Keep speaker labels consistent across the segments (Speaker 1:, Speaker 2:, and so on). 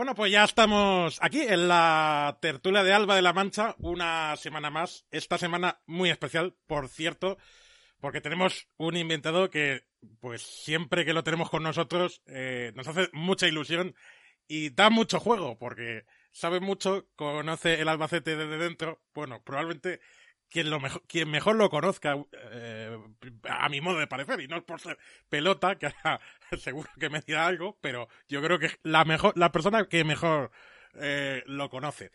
Speaker 1: Bueno, pues ya estamos aquí en la tertulia de Alba de la Mancha, una semana más. Esta semana muy especial, por cierto, porque tenemos un inventado que, pues siempre que lo tenemos con nosotros, eh, nos hace mucha ilusión y da mucho juego, porque sabe mucho, conoce el Albacete desde dentro. Bueno, probablemente quien, lo mejor, quien mejor lo conozca, eh, a mi modo de parecer, y no es por ser pelota, que seguro que me dirá algo, pero yo creo que la mejor, la persona que mejor eh, lo conoce.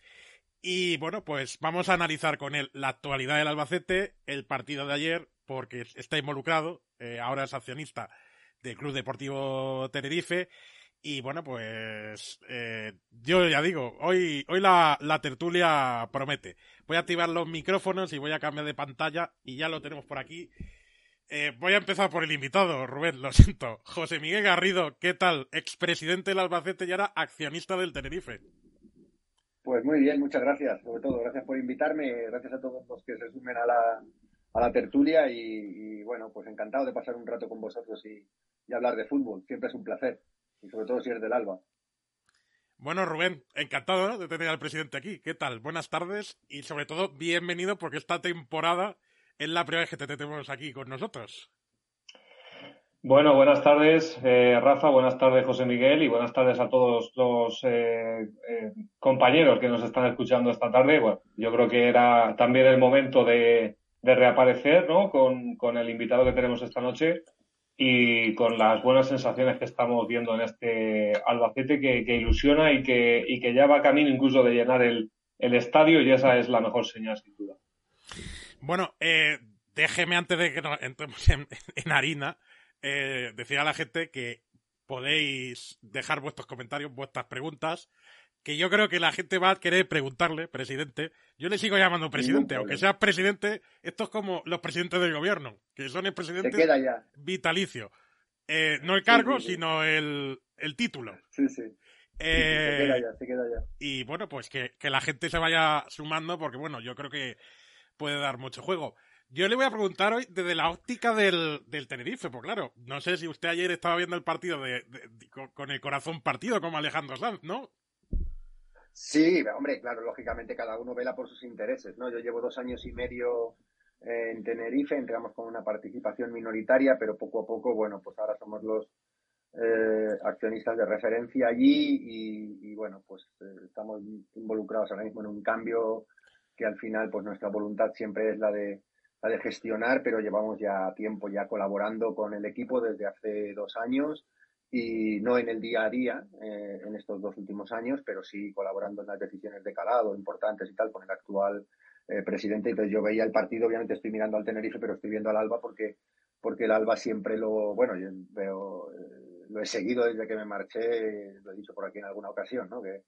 Speaker 1: Y bueno, pues vamos a analizar con él la actualidad del Albacete, el partido de ayer, porque está involucrado, eh, ahora es accionista del Club Deportivo Tenerife, y bueno, pues eh, yo ya digo, hoy, hoy la, la, tertulia promete. Voy a activar los micrófonos y voy a cambiar de pantalla y ya lo tenemos por aquí. Eh, voy a empezar por el invitado, Rubén, lo siento. José Miguel Garrido, ¿qué tal? Expresidente del Albacete y ahora accionista del Tenerife.
Speaker 2: Pues muy bien, muchas gracias. Sobre todo, gracias por invitarme. Gracias a todos los que se sumen a la, a la tertulia y, y bueno, pues encantado de pasar un rato con vosotros y, y hablar de fútbol. Siempre es un placer y sobre todo si eres del Alba.
Speaker 1: Bueno, Rubén, encantado de tener al presidente aquí. ¿Qué tal? Buenas tardes y sobre todo bienvenido porque esta temporada es la primera vez que te tenemos aquí con nosotros.
Speaker 3: Bueno, buenas tardes, eh, Rafa, buenas tardes, José Miguel, y buenas tardes a todos los eh, eh, compañeros que nos están escuchando esta tarde. Bueno, yo creo que era también el momento de, de reaparecer, ¿no? Con, con el invitado que tenemos esta noche y con las buenas sensaciones que estamos viendo en este Albacete que, ilusiona y que, y que ya va camino incluso de llenar el, el, estadio y esa es la mejor señal sin duda.
Speaker 1: Bueno, eh, déjeme antes de que nos entremos en, en harina, eh, decir a la gente que podéis dejar vuestros comentarios, vuestras preguntas, que yo creo que la gente va a querer preguntarle, presidente. Yo le sigo llamando presidente, aunque sea presidente, esto es como los presidentes del gobierno, que son el presidente vitalicio. Eh, no el cargo, sí, sí, sí. sino el, el, título.
Speaker 2: Sí, sí.
Speaker 1: Eh,
Speaker 2: se queda ya, se queda ya.
Speaker 1: Y bueno, pues que, que, la gente se vaya sumando, porque bueno, yo creo que puede dar mucho juego. Yo le voy a preguntar hoy desde la óptica del, del Tenerife, porque claro, no sé si usted ayer estaba viendo el partido de, de, de, con el corazón partido como Alejandro Sanz, ¿no?
Speaker 2: Sí, hombre, claro, lógicamente cada uno vela por sus intereses, ¿no? Yo llevo dos años y medio en Tenerife, entramos con una participación minoritaria, pero poco a poco, bueno, pues ahora somos los eh, accionistas de referencia allí y, bueno, pues eh, estamos involucrados ahora mismo en un cambio que al final, pues nuestra voluntad siempre es la de la de gestionar, pero llevamos ya tiempo ya colaborando con el equipo desde hace dos años y no en el día a día eh, en estos dos últimos años, pero sí colaborando en las decisiones de calado importantes y tal con el actual eh, presidente. Entonces yo veía el partido, obviamente estoy mirando al Tenerife, pero estoy viendo al Alba porque, porque el Alba siempre lo, bueno, yo veo, eh, lo he seguido desde que me marché, lo he dicho por aquí en alguna ocasión, ¿no? Que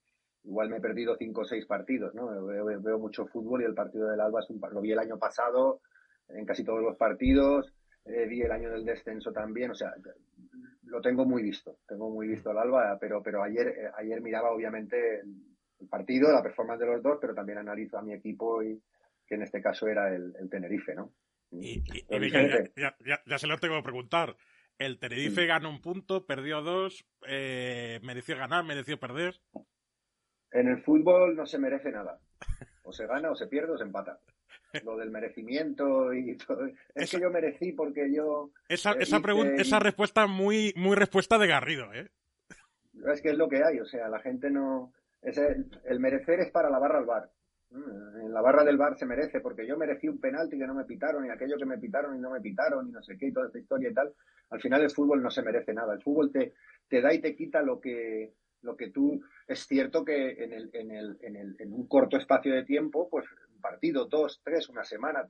Speaker 2: igual me he perdido cinco o seis partidos, ¿no? Veo, veo mucho fútbol y el partido del Alba es un, lo vi el año pasado en casi todos los partidos, vi el año del descenso también, o sea, lo tengo muy visto, tengo muy visto el Alba, pero, pero ayer, eh, ayer miraba obviamente el, el, partido, la performance de los dos, pero también analizo a mi equipo y que en este caso era el, el Tenerife, ¿no?
Speaker 1: Y, y, y ya, ya, ya, ya, se lo tengo que preguntar. El Tenerife sí. ganó un punto, perdió dos, eh, mereció ganar, mereció perder.
Speaker 2: En el fútbol no se merece nada. O se gana, o se pierde, o se empata. Lo del merecimiento y todo. Es que yo merecí porque yo.
Speaker 1: Esa, esa, pregunta, esa respuesta muy, muy respuesta de Garrido, ¿eh?
Speaker 2: Es que es lo que hay, o sea, la gente no. Es el, merecer es para la barra al bar. Mm, en la barra del bar se merece, porque yo merecí un penalti que no me pitaron, y aquello que me pitaron y no me pitaron, y no sé qué, y toda esta historia y tal. Al final el fútbol no se merece nada. El fútbol te, te da y te quita lo que, lo que tú. Es cierto que en, el, en, el, en, el, en un corto espacio de tiempo, pues partido, dos, tres, una semana,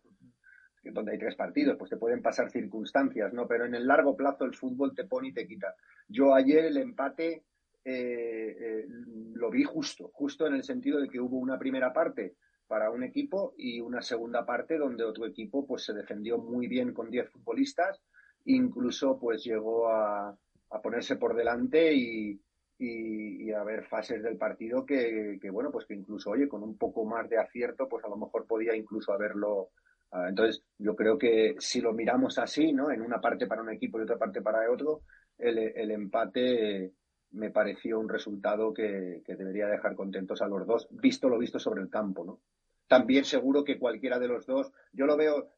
Speaker 2: donde hay tres partidos, pues te pueden pasar circunstancias, ¿no? Pero en el largo plazo el fútbol te pone y te quita. Yo ayer el empate eh, eh, lo vi justo, justo en el sentido de que hubo una primera parte para un equipo y una segunda parte donde otro equipo pues se defendió muy bien con 10 futbolistas, incluso pues llegó a, ponerse por delante y, y, a ver fases del partido que, bueno pues que incluso oye con un poco más de acierto pues a lo mejor podía incluso haberlo ah, entonces yo creo que si lo miramos así no en una parte para un equipo y otra parte para otro el, el empate me pareció un resultado que, debería dejar contentos a los dos, visto lo visto sobre el campo, ¿no? También seguro que cualquiera de los dos, yo lo veo,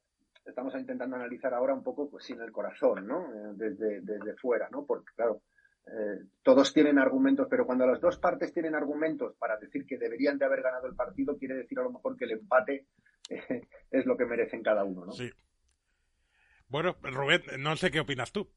Speaker 2: estamos intentando analizar ahora un poco pues, sin el corazón, ¿no? Eh, desde, desde fuera, ¿no? Porque, claro, eh, todos tienen argumentos, pero cuando las dos partes tienen argumentos para decir que deberían de haber ganado el partido, quiere decir a lo mejor que el empate eh, es lo que merecen cada uno, ¿no?
Speaker 1: Sí. Bueno, Rubén, no sé qué opinas tú.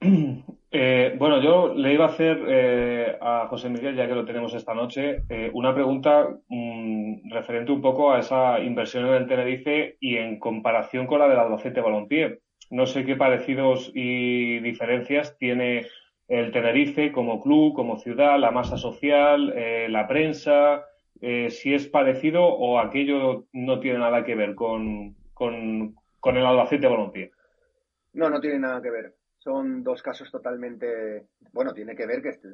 Speaker 3: Eh, bueno, yo le iba a hacer eh, a José Miguel, ya que lo tenemos esta noche, eh, una pregunta mm, referente un poco a esa inversión en el Tenerife y en comparación con la del Albacete Balompié. No sé qué parecidos y diferencias tiene el Tenerife como club, como ciudad, la masa social, la prensa, si es parecido o aquello no tiene nada que ver con, con, el Albacete Balompié.
Speaker 2: No, no tiene nada que ver son dos casos totalmente, bueno, tiene que ver que este,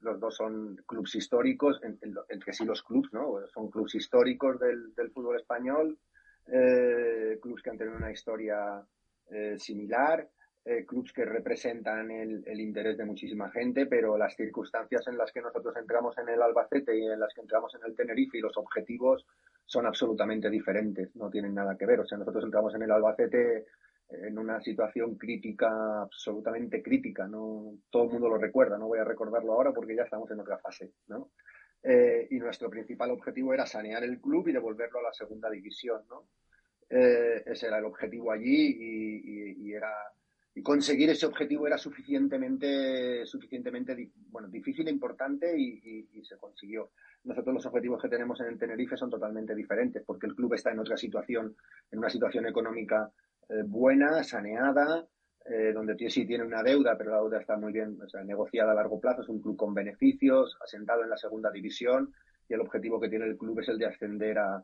Speaker 2: los dos son clubes históricos, entre sí los clubes, ¿no? Son clubes históricos del, fútbol español, eh, clubes que han tenido una historia eh, similar, eh, clubes que representan el, el, interés de muchísima gente, pero las circunstancias en las que nosotros entramos en el Albacete y en las que entramos en el Tenerife y los objetivos son absolutamente diferentes, no tienen nada que ver. O sea, nosotros entramos en el Albacete en una situación crítica, absolutamente crítica, no todo el mundo lo recuerda, no voy a recordarlo ahora porque ya estamos en otra fase, ¿no? Eh, y nuestro principal objetivo era sanear el club y devolverlo a la segunda división, ¿no? Eh, ese era el objetivo allí y, era y conseguir ese objetivo era suficientemente suficientemente bueno difícil e importante y, y se consiguió. Nosotros los objetivos que tenemos en el Tenerife son totalmente diferentes porque el club está en otra situación en una situación económica eh, buena, saneada, eh, donde sí tiene una deuda, pero la deuda está muy bien negociada a largo plazo, es un club con beneficios, asentado en la segunda división y el objetivo que tiene el club es el de ascender a,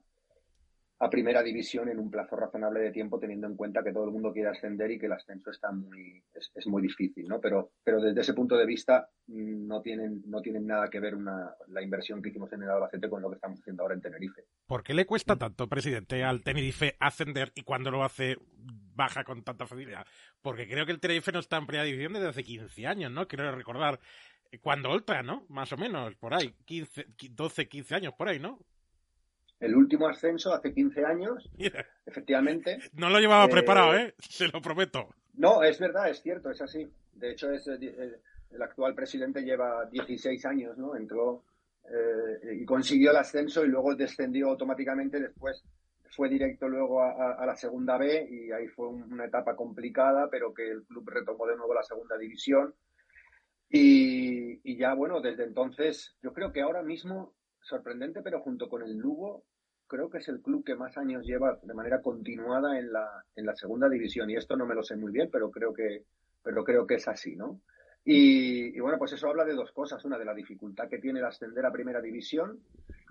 Speaker 2: a primera división en un plazo razonable de tiempo, teniendo en cuenta que todo el mundo quiere ascender y que el ascenso está muy, es, muy difícil, ¿no? Pero, pero desde ese punto de vista mm, no tienen, no tienen nada que ver una, la inversión que hicimos en el Albacete con lo que estamos haciendo ahora en Tenerife.
Speaker 1: ¿Por qué le cuesta tanto, presidente, al Tenerife ascender y cuando lo hace baja con tanta facilidad? Porque creo que el Tenerife no está en primera división desde hace 15 años, ¿no? Quiero recordar cuando Ultra, ¿no? Más o menos, por ahí, 15, 12, 15 años por ahí, ¿no?
Speaker 2: El último ascenso hace 15 años, efectivamente.
Speaker 1: No lo llevaba preparado, ¿eh? Se lo prometo.
Speaker 2: No, es verdad, es cierto, es así. De hecho, es, eh, el actual presidente lleva 16 años, ¿no? Entró eh, y consiguió el ascenso y luego descendió automáticamente. Después fue directo luego a, la segunda B y ahí fue una etapa complicada, pero que el club retomó de nuevo la segunda división. Y, y ya, bueno, desde entonces, yo creo que ahora mismo sorprendente, pero junto con el Lugo, creo que es el club que más años lleva de manera continuada en la, en la segunda división. Y esto no me lo sé muy bien, pero creo que, pero creo que es así, ¿no? Y, bueno, pues eso habla de dos cosas. Una, de la dificultad que tiene el ascender a primera división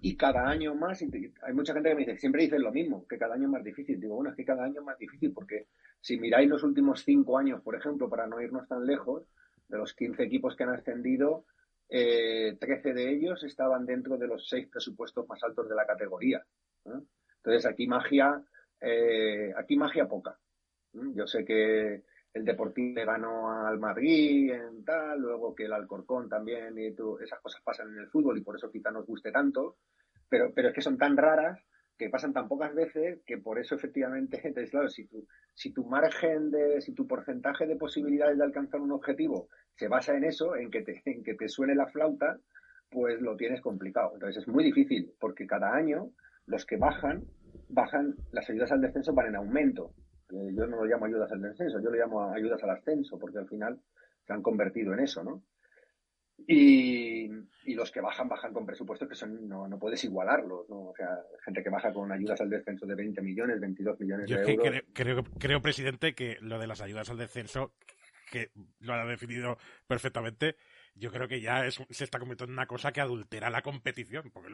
Speaker 2: y cada año más, hay mucha gente que me dice, siempre dicen lo mismo, que cada año es más difícil. Digo, bueno, es que cada año es más difícil porque si miráis los últimos cinco años, por ejemplo, para no irnos tan lejos, de los 15 equipos que han ascendido, eh, 13 de ellos estaban dentro de los seis presupuestos más altos de la categoría. Entonces aquí magia, eh, aquí magia poca. Yo sé que el Deportivo le ganó al Madrid en tal, luego que el Alcorcón también, y esas cosas pasan en el fútbol y por eso quizá nos guste tanto, pero, pero es que son tan raras que pasan tan pocas veces que por eso efectivamente, entonces claro, si tu, si tu margen de, si tu porcentaje de posibilidades de alcanzar un objetivo se basa en eso, en que te, en que te suene la flauta, pues lo tienes complicado. Entonces es muy difícil, porque cada año los que bajan, bajan, las ayudas al descenso van en aumento. Eh, yo no lo llamo ayudas al descenso, yo lo llamo ayudas al ascenso, porque al final se han convertido en eso, ¿no? Y, los que bajan, bajan con presupuestos que son, no, no puedes igualarlos, ¿no? O sea, gente que baja con ayudas al descenso de 20 millones, 22 millones de euros.
Speaker 1: Creo, creo, creo, presidente, que lo de las ayudas al descenso, que lo ha definido perfectamente, yo creo que ya se está convirtiendo en una cosa que adultera la competición. Porque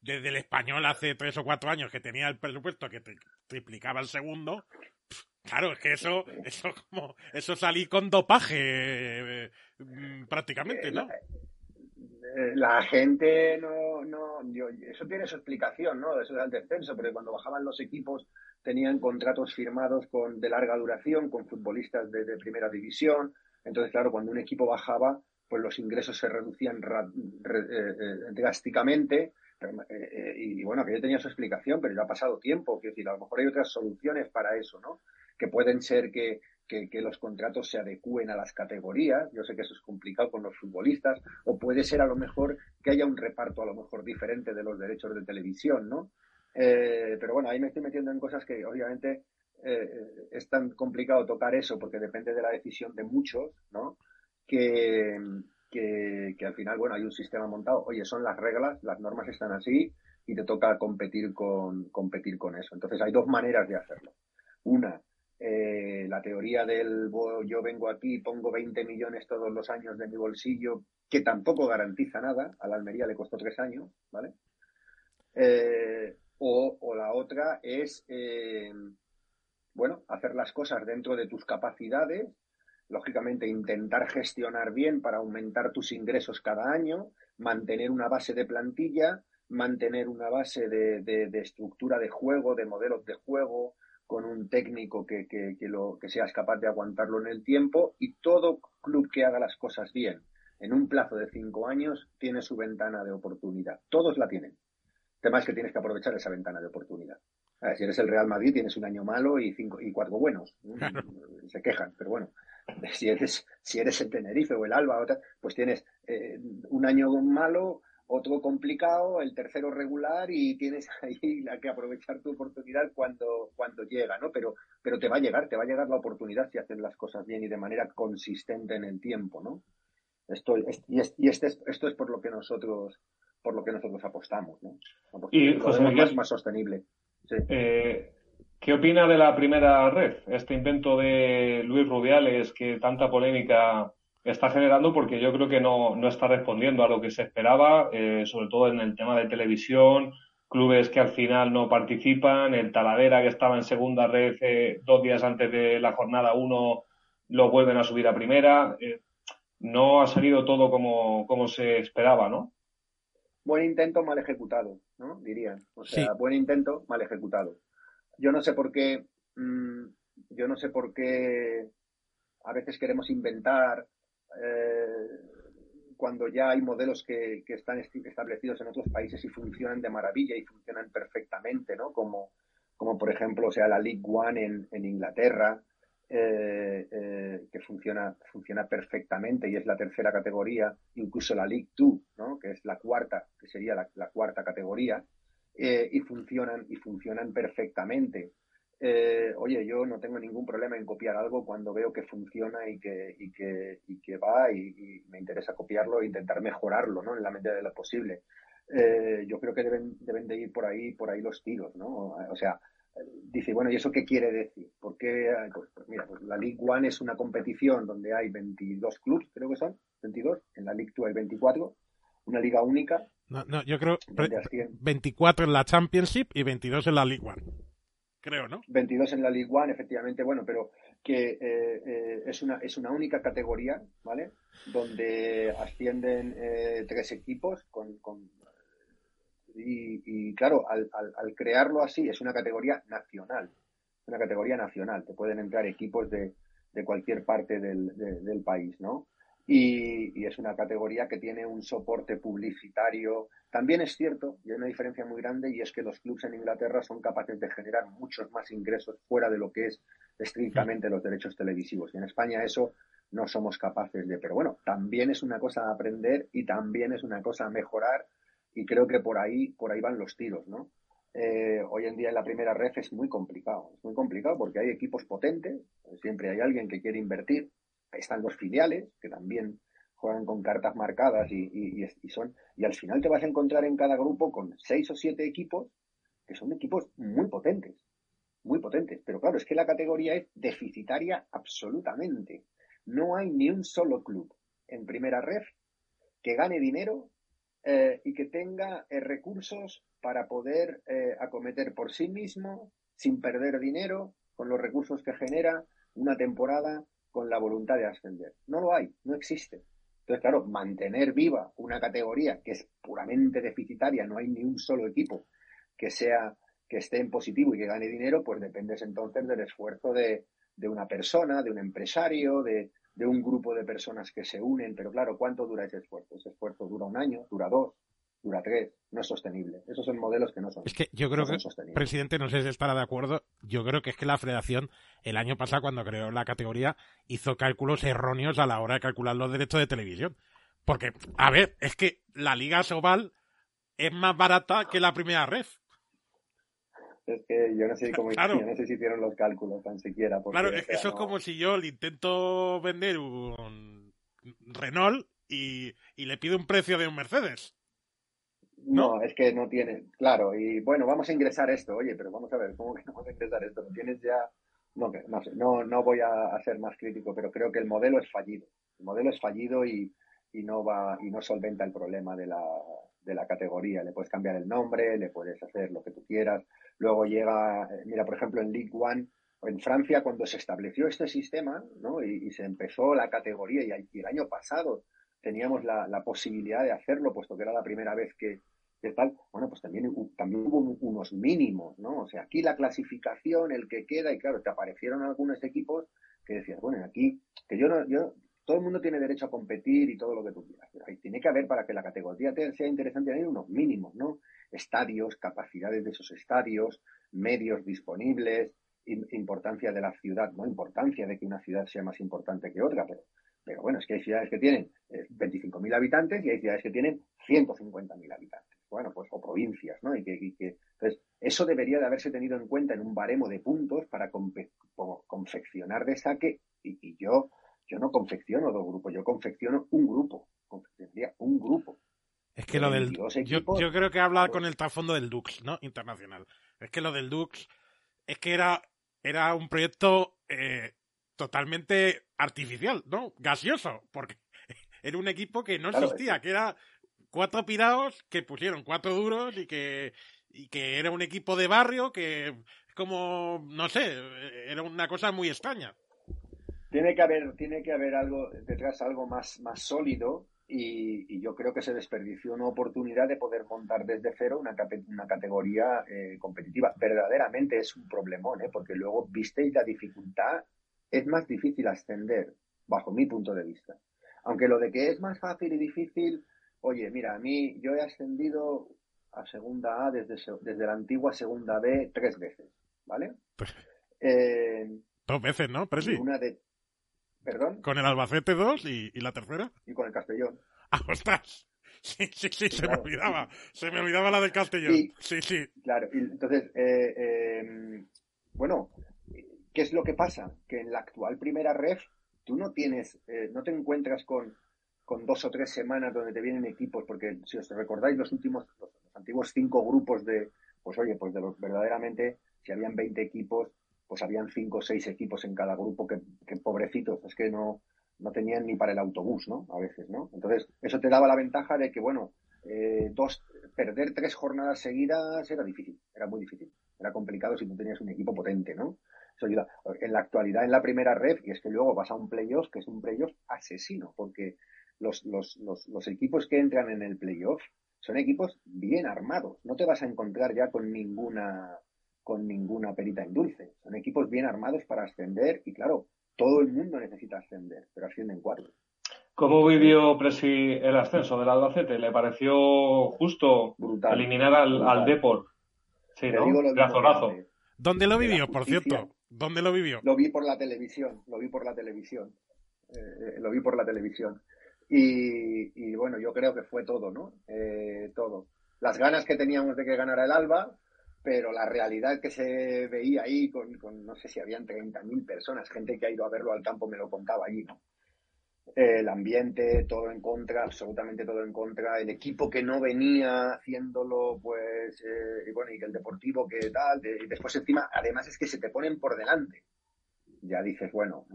Speaker 1: desde el español hace tres o cuatro años que tenía el presupuesto que triplicaba el segundo, claro, es que eso, eso como, eso salí con dopaje eh, mm, prácticamente, ¿no?
Speaker 2: Eh, la gente no, no eso tiene su explicación, ¿no? Eso es el descenso, pero cuando bajaban los equipos tenían contratos firmados con de larga duración con futbolistas de primera división. Entonces, claro, cuando un equipo bajaba, pues los ingresos se reducían eh, eh, drásticamente. Y, bueno, que yo tenía su explicación, pero ya ha pasado tiempo. Quiero decir, a lo mejor hay otras soluciones para eso, ¿no? Que pueden ser que, que, los contratos se adecúen a las categorías. Yo sé que eso es complicado con los futbolistas. O puede ser a lo mejor que haya un reparto a lo mejor diferente de los derechos de televisión, ¿no? pero bueno, ahí me estoy metiendo en cosas que obviamente es tan complicado tocar eso porque depende de la decisión de muchos, ¿no? que, que, al final, bueno, hay un sistema montado. Oye, son las reglas, las normas están así y te toca competir con, competir con eso. Entonces hay dos maneras de hacerlo. Una, eh, la teoría del yo vengo aquí, pongo 20 millones todos los años de mi bolsillo, que tampoco garantiza nada, a la Almería le costó tres años, ¿vale? Eh, o, o, la otra es, eh, bueno, hacer las cosas dentro de tus capacidades lógicamente intentar gestionar bien para aumentar tus ingresos cada año, mantener una base de plantilla, mantener una base de, estructura de juego, de modelos de juego, con un técnico que, que, lo, que seas capaz de aguantarlo en el tiempo y todo club que haga las cosas bien en un plazo de cinco años tiene su ventana de oportunidad. Todos la tienen. El tema es que tienes que aprovechar esa ventana de oportunidad. si eres el Real Madrid tienes un año malo y cinco y cuatro buenos. Se quejan, pero bueno, si eres, si eres el Tenerife o el Alba, pues tienes eh, un año malo, otro complicado, el tercero regular y tienes ahí la que aprovechar tu oportunidad cuando, cuando llega, ¿no? Pero, pero te va a llegar, te va a llegar la oportunidad si haces las cosas bien y de manera consistente en el tiempo, ¿no? Esto, y, y este esto es por lo que nosotros por lo que nosotros apostamos, ¿no?
Speaker 3: y José Miguel,
Speaker 2: más, sostenible. Sí.
Speaker 3: Eh, ¿Qué opina de la primera red? Este invento de Luis Rubiales que tanta polémica está generando porque yo creo que no, está respondiendo a lo que se esperaba, eh, sobre todo en el tema de televisión, clubes que al final no participan, el Taladera que estaba en segunda red eh, dos días antes de la jornada uno lo vuelven a subir a primera. Eh, no ha salido todo como, como se esperaba, ¿no?
Speaker 2: Buen intento, mal ejecutado, ¿no? Dirían. O sea, buen intento, mal ejecutado yo no sé por qué, mm, yo no sé por qué a veces queremos inventar eh, cuando ya hay modelos que, están establecidos en otros países y funcionan de maravilla y funcionan perfectamente, ¿no? Como, como por ejemplo, sea, la League One en, Inglaterra, eh, eh, que funciona, funciona perfectamente y es la tercera categoría, incluso la League Two, ¿no? que es la cuarta, que sería la cuarta categoría, y funcionan y funcionan perfectamente. Eh, oye, yo no tengo ningún problema en copiar algo cuando veo que funciona y que, y que, y que va y, me interesa copiarlo e intentar mejorarlo, ¿no? En la medida de lo posible. Eh, yo creo que deben, deben de ir por ahí, por ahí los tiros, ¿no? O sea, dice, bueno, ¿y eso qué quiere decir? Porque, pues, pues, mira, pues la League One es una competición donde hay 22 clubes, creo que son, 22, en la League Two hay 24, una liga única,
Speaker 1: no, no, yo creo 24 en la Championship y 22 en la League One. Creo, ¿no?
Speaker 2: 22 en la League One, efectivamente, bueno, pero que eh, eh, es, una, es una única categoría, ¿vale? Donde ascienden eh, tres equipos con, con y, claro, al, al, crearlo así es una categoría nacional, una categoría nacional, te pueden entrar equipos de, de cualquier parte del, del país, ¿no? Y, es una categoría que tiene un soporte publicitario. También es cierto, y hay una diferencia muy grande, y es que los clubes en Inglaterra son capaces de generar muchos más ingresos fuera de lo que es estrictamente los derechos televisivos. Y en España eso no somos capaces de. Pero bueno, también es una cosa a aprender y también es una cosa a mejorar, y creo que por ahí, por ahí van los tiros, ¿no? Eh, hoy en día en la primera ref es muy complicado, es muy complicado porque hay equipos potentes, siempre hay alguien que quiere invertir, están los filiales, que también juegan con cartas marcadas y, son, y al final te vas a encontrar en cada grupo con seis o siete equipos que son equipos muy potentes, muy potentes. Pero claro, es que la categoría es deficitaria absolutamente. No hay ni un solo club en primera ref que gane dinero eh, y que tenga eh, recursos para poder eh, acometer por sí mismo, sin perder dinero, con los recursos que genera una temporada con la voluntad de ascender. No lo hay, no existe. Entonces, claro, mantener viva una categoría que es puramente deficitaria, no hay ni un solo equipo que sea que esté en positivo y que gane dinero, pues depende entonces del esfuerzo de, de una persona, de un empresario, de, de un grupo de personas que se unen. Pero claro, ¿cuánto dura ese esfuerzo? Ese esfuerzo dura un año, dura dos, dura tres, no es sostenible. Esos son modelos que no son.
Speaker 1: Es que yo creo que, presidente, no sé si estará de acuerdo, yo creo que es que la federación el año pasado, cuando creó la categoría, hizo cálculos erróneos a la hora de calcular los derechos de televisión. Porque, a ver, es que la Liga Sobal es más barata que la primera red.
Speaker 2: Es que yo no sé cómo yo no sé si hicieron los cálculos tan siquiera.
Speaker 1: claro, eso es como si yo le intento vender un Renault y, y le pido un precio de un Mercedes.
Speaker 2: No, es que no tiene, claro, y bueno, vamos a ingresar esto, oye, pero vamos a ver, ¿cómo que no vamos a ingresar esto? ¿No tienes ya? No, no, sé, no, no voy a, ser más crítico, pero creo que el modelo es fallido. El modelo es fallido y, y no va, y no solventa el problema de la, de la categoría. Le puedes cambiar el nombre, le puedes hacer lo que tú quieras. Luego llega, eh, mira, por ejemplo, en League One, en Francia, cuando se estableció este sistema, ¿no? Y, se empezó la categoría, y, el año pasado teníamos la, la, posibilidad de hacerlo, puesto que era la primera vez que, Bueno, pues también, también hubo unos mínimos, ¿no? O sea, aquí la clasificación, el que queda, y claro, te aparecieron algunos equipos que decías, bueno, aquí, que yo no, yo, todo el mundo tiene derecho a competir y todo lo que tú quieras, pero ahí tiene que haber, para que la categoría sea interesante, hay unos mínimos, ¿no? Estadios, capacidades de esos estadios, medios disponibles, importancia de la ciudad, no importancia de que una ciudad sea más importante que otra, pero pero bueno, es que hay ciudades que tienen 25.000 eh, habitantes y hay ciudades que tienen 150.000 habitantes bueno, pues, o provincias, ¿no? Y que, entonces, eso debería de haberse tenido en cuenta en un baremo de puntos para confeccionar de saque, y, yo, yo no confecciono dos grupos, yo confecciono un grupo, confeccionaría un grupo.
Speaker 1: Es que lo del. yo, creo que habla con el trasfondo del Dux, ¿no? Internacional. Es que lo del Dux es que era, era un proyecto eh, totalmente artificial, ¿no? Gaseoso, porque era un equipo que no existía, que era cuatro pirados que pusieron cuatro duros y que, y que era un equipo de barrio que como, no sé, era una cosa muy extraña.
Speaker 2: Tiene que haber, tiene que haber algo detrás, algo más, más sólido y, yo creo que se desperdició una oportunidad de poder montar desde cero una, una categoría eh, competitiva. Verdaderamente es un problemón, ¿eh? porque luego visteis la dificultad, es más difícil ascender, bajo mi punto de vista. Aunque lo de que es más fácil y difícil, oye, mira, a mí yo he ascendido a segunda A desde, desde la antigua segunda B tres veces, ¿vale?
Speaker 1: Pues, eh, dos veces, ¿no? Pero sí.
Speaker 2: Una de... ¿Perdón?
Speaker 1: Con el Albacete dos y, la tercera.
Speaker 2: Y con el Castellón.
Speaker 1: ¡Ah, ostras! Sí, sí, sí, se me olvidaba. Se me olvidaba la del Castellón. sí, sí.
Speaker 2: Claro, y entonces, eh, eh, bueno, ¿qué es lo que pasa? Que en la actual primera ref tú no tienes, no te encuentras con con dos o tres semanas donde te vienen equipos, porque si os recordáis los últimos, los, antiguos cinco grupos de, pues oye, pues de los verdaderamente, si habían 20 equipos, pues habían cinco o seis equipos en cada grupo, que, pobrecitos, es que no, no tenían ni para el autobús, ¿no? A veces, ¿no? Entonces, eso te daba la ventaja de que, bueno, eh, dos, perder tres jornadas seguidas era difícil, era muy difícil. Era complicado si no tenías un equipo potente, ¿no? Eso ayuda. En la actualidad, en la primera red, y es que luego vas a un playoff, que es un playoff asesino, porque los, los, los, los equipos que entran en el playoff son equipos bien armados. No te vas a encontrar ya con ninguna, con ninguna perita en dulce. Son equipos bien armados para ascender y claro, todo el mundo necesita ascender, pero ascienden cuatro.
Speaker 3: ¿Cómo vivió Presi el ascenso del Albacete? ¿Le pareció justo eliminar al, al Depor? Sí, ¿no? Razonazo.
Speaker 1: ¿Dónde lo vivió, por cierto? ¿Dónde lo vivió?
Speaker 2: Lo vi por la televisión, lo vi por la televisión. Eh, lo vi por la televisión. Y, bueno, yo creo que fue todo, ¿no? Eh, todo. Las ganas que teníamos de que ganara el Alba, pero la realidad que se veía ahí con, con no sé si habían 30.000 personas, gente que ha ido a verlo al campo me lo contaba allí, ¿no? el ambiente, todo en contra, absolutamente todo en contra, el equipo que no venía haciéndolo, pues, eh, y bueno, y el deportivo que tal, y después encima, además es que se te ponen por delante. Ya dices, bueno.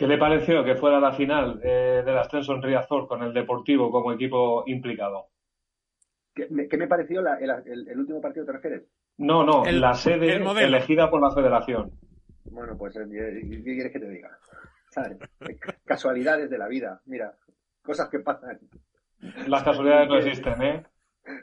Speaker 3: ¿Qué le pareció que fuera la final eh, del ascenso en Riazor con el deportivo como equipo implicado?
Speaker 2: ¿Qué, me pareció el, último partido, te refieres?
Speaker 3: No, no, la sede elegida por la federación.
Speaker 2: Bueno, pues, eh, ¿qué quieres que te diga? Casualidades de la vida, mira, cosas que pasan.
Speaker 3: Las casualidades no existen, ¿eh?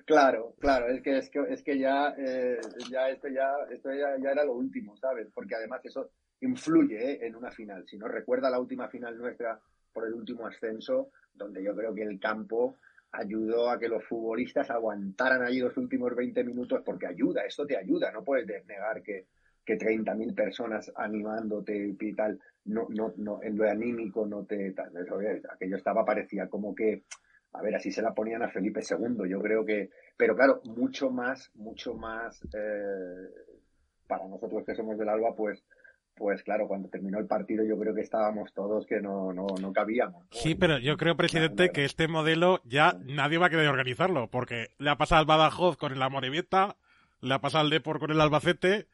Speaker 2: Claro, claro, es que es que, es que ya, eh, ya esto ya esto ya, era lo último, ¿sabes? Porque además eso influye en una final. Si no recuerda la última final nuestra por el último ascenso, donde yo creo que el campo ayudó a que los futbolistas aguantaran allí los últimos 20 minutos, porque ayuda, esto te ayuda, no puedes negar que, que 30.000 personas animándote y tal, no, no, no, en lo anímico no te... Aquello estaba, parecía como que, a ver, así se la ponían a Felipe II, yo creo que, pero claro, mucho más, mucho más, eh, para nosotros que somos del Alba, pues, pues claro, cuando terminó el partido yo creo que estábamos todos que no, no, no cabíamos.
Speaker 1: Sí, pero yo creo, presidente, que este modelo ya nadie va a querer organizarlo, porque le ha pasado al Badajoz con el Amorebieta, le ha pasado al Depor con el Albacete,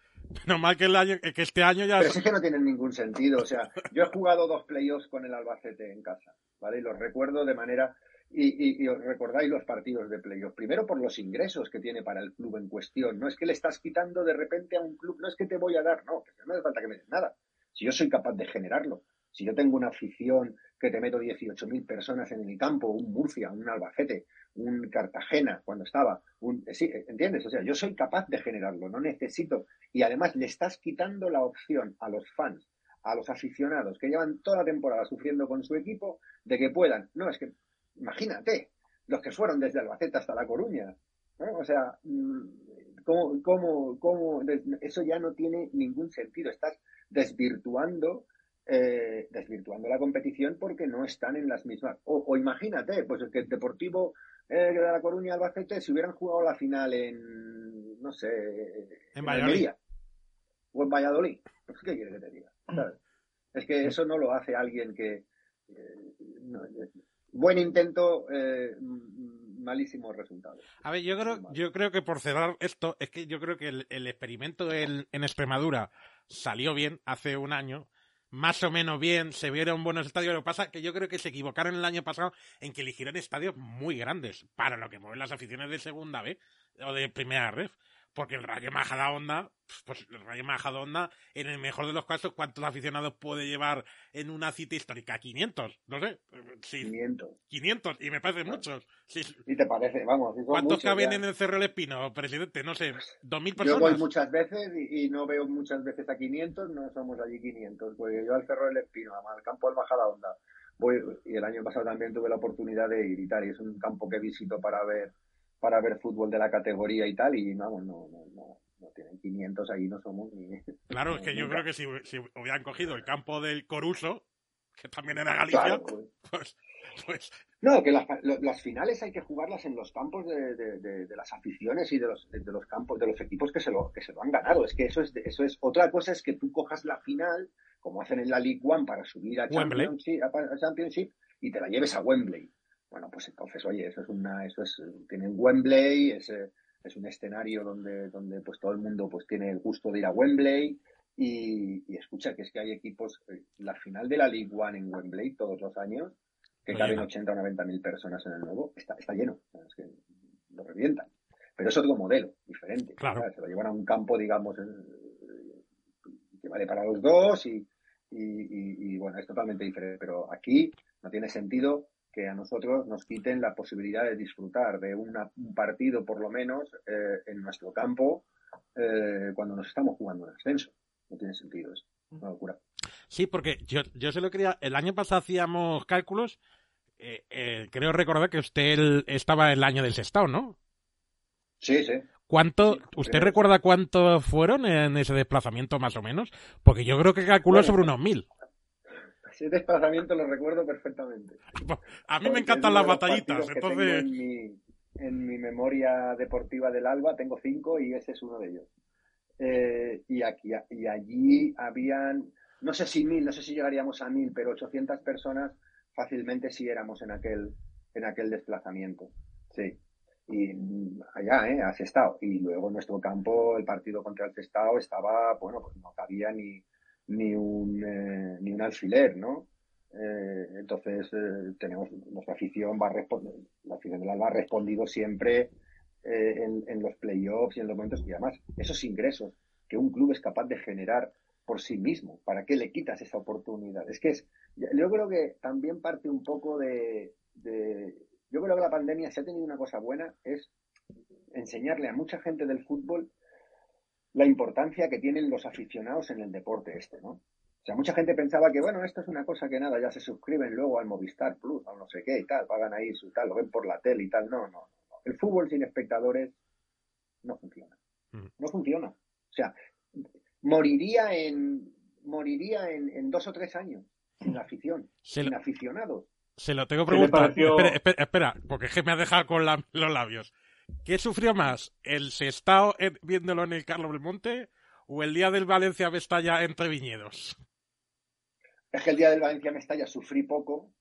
Speaker 1: pero mal que, el año, que este año ya...
Speaker 2: Pero es que no tiene ningún sentido. O sea, yo he jugado dos playoffs con el Albacete en casa, ¿vale? Y los recuerdo de manera... Y, os recordáis los partidos de playoff. Primero por los ingresos que tiene para el club en cuestión. No es que le estás quitando de repente a un club, no es que te voy a dar, no, que no hace falta que me des nada. Si yo soy capaz de generarlo, si yo tengo una afición que te meto 18.000 personas en el campo, un Murcia, un Albacete, un Cartagena cuando estaba, un, sí, ¿entiendes? O sea, yo soy capaz de generarlo, no necesito. Y además le estás quitando la opción a los fans, a los aficionados que llevan toda la temporada sufriendo con su equipo, de que puedan. No, es que, imagínate, los que fueron desde Albacete hasta La Coruña. O sea, mm, ¿cómo, cómo, cómo? Eso ya no tiene ningún sentido. Estás desvirtuando eh, desvirtuando la competición porque no están en las mismas. O, imagínate, pues que el Deportivo eh, de La Coruña Albacete si hubieran jugado la final en, no sé,
Speaker 1: en, Valladolid.
Speaker 2: o en Valladolid. Pues, ¿Qué quieres que te diga? Es que eso no lo hace alguien que. Eh, buen intento, malísimo resultado.
Speaker 1: A ver, yo creo, yo creo que por cerrar esto, es que yo creo que el, experimento en Extremadura salió bien hace un año más o menos bien, se vieron buenos estadios. Lo que pasa es que yo creo que se equivocaron el año pasado en que eligieron estadios muy grandes para lo que mueven las aficiones de segunda B o de primera red. Porque el Rayo Majadahonda, pues el Rayo Majadahonda, en el mejor de los casos, ¿cuántos aficionados puede llevar en una cita histórica? 500, no sé.
Speaker 2: 500.
Speaker 1: 500, y me parece muchos.
Speaker 2: ¿Y te parece? Vamos.
Speaker 1: ¿Cuántos caben en el Cerro del Espino, presidente? No sé, 2.000 personas.
Speaker 2: Yo voy muchas veces y, no veo muchas veces a 500, no somos allí 500. Porque yo al Cerro del Espino, al campo del Majadahonda, voy, y el año pasado también tuve la oportunidad de ir y tal, y es un campo que visito para ver para ver fútbol de la categoría y tal, y vamos, no, no, no, no tienen 500 ahí, no somos ni...
Speaker 1: Claro, es que yo creo que si, si, hubieran cogido el campo del Coruso, que también era Galicia, pues. pues, pues...
Speaker 2: No, que las, las, finales hay que jugarlas en los campos de, de, de, las aficiones y de los, de, los campos, de los equipos que se, lo, que se lo han ganado. Es que eso es, eso es... Otra cosa es que tú cojas la final, como hacen en la League One, para subir a Championship, a Championship y te la lleves a Wembley bueno, pues entonces, oye, eso es una, eso es, tienen Wembley, es, es un escenario donde, donde pues todo el mundo pues tiene el gusto de ir a Wembley y, escucha que es que hay equipos, eh, la final de la League One en Wembley todos los años, que caben 80 o 90 mil personas en el nuevo, está, está lleno, es que lo revientan. Pero es otro modelo, diferente.
Speaker 1: Claro.
Speaker 2: Se lo llevan a un campo, digamos, que vale para los dos y, y, y, bueno, es totalmente diferente. Pero aquí no tiene sentido que a nosotros nos quiten la posibilidad de disfrutar de un partido, por lo menos, eh, en nuestro campo, eh, cuando nos estamos jugando en ascenso. No tiene sentido eso. Una locura.
Speaker 1: Sí, porque yo, yo se lo quería. El año pasado hacíamos cálculos. Eh, eh, creo recordar que usted estaba en el año del Sestao, ¿no?
Speaker 2: Sí, sí.
Speaker 1: ¿Cuánto, ¿Usted recuerda cuántos fueron en ese desplazamiento más o menos? Porque yo creo que calculó sobre unos mil.
Speaker 2: Ese desplazamiento lo recuerdo perfectamente.
Speaker 1: A mí me encantan las batallitas, entonces...
Speaker 2: En mi, memoria deportiva del Alba tengo cinco y ese es uno de ellos. Eh, y, aquí, y allí habían, no sé si mil, no sé si llegaríamos a mil, pero 800 personas fácilmente sí éramos en aquel, en aquel desplazamiento. Sí y allá, ¿eh? A Sestao. Y luego en nuestro campo, el partido contra el Sestao estaba, bueno, pues no cabía ni, ni, un, eh, ni un alfiler, ¿no? Eh, entonces, eh, tenemos, nuestra afición va a responder, la afición del Alba ha respondido siempre en, en, los playoffs y en los momentos, y además, esos ingresos que un club es capaz de generar por sí mismo, ¿para qué le quitas esa oportunidad? Es que es, yo creo que también parte un poco de, de yo creo que la pandemia, si ha tenido una cosa buena, es enseñarle a mucha gente del fútbol la importancia que tienen los aficionados en el deporte este, ¿no? O sea, mucha gente pensaba que, bueno, esto es una cosa que nada, ya se suscriben luego al Movistar Plus, o no sé qué y tal, pagan ahí su tal, lo ven por la tele y tal. No, no, no. El fútbol sin espectadores no funciona. Mm. No funciona. O sea, moriría en, moriría en, dos o tres años sin afición, sin aficionados.
Speaker 1: Se lo tengo preguntado. Espera, espera, porque es que me ha dejado con los labios. ¿Qué sufrió más? ¿El Sestao viéndolo en el Carlos Belmonte o el día del Valencia Mestalla entre viñedos?
Speaker 2: Es que el día del Valencia Mestalla sufrí poco.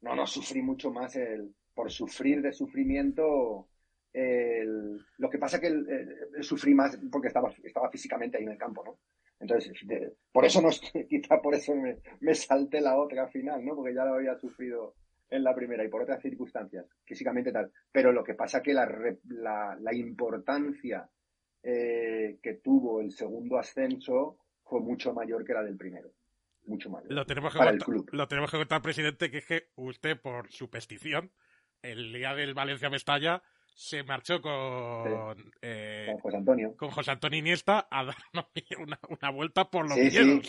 Speaker 2: No, no, sufrí mucho más el, por sufrir de sufrimiento. lo que pasa es que el, sufrí más porque estaba, estaba físicamente ahí en el campo, ¿no? Entonces, por eso no quizá por eso me, me, salté la otra final, ¿no? Porque ya lo había sufrido en la primera y por otras circunstancias, físicamente tal. Pero lo que pasa que la, la, la importancia eh, que tuvo el segundo ascenso fue mucho mayor que la del primero. Mucho mayor.
Speaker 1: Lo tenemos que, contar, Lo tenemos que contar, presidente, que es que usted, por superstición, el día del Valencia Mestalla, se marchó con,
Speaker 2: eh, con José Antonio.
Speaker 1: Con José Antonio Iniesta a dar una, una vuelta por los
Speaker 2: sí,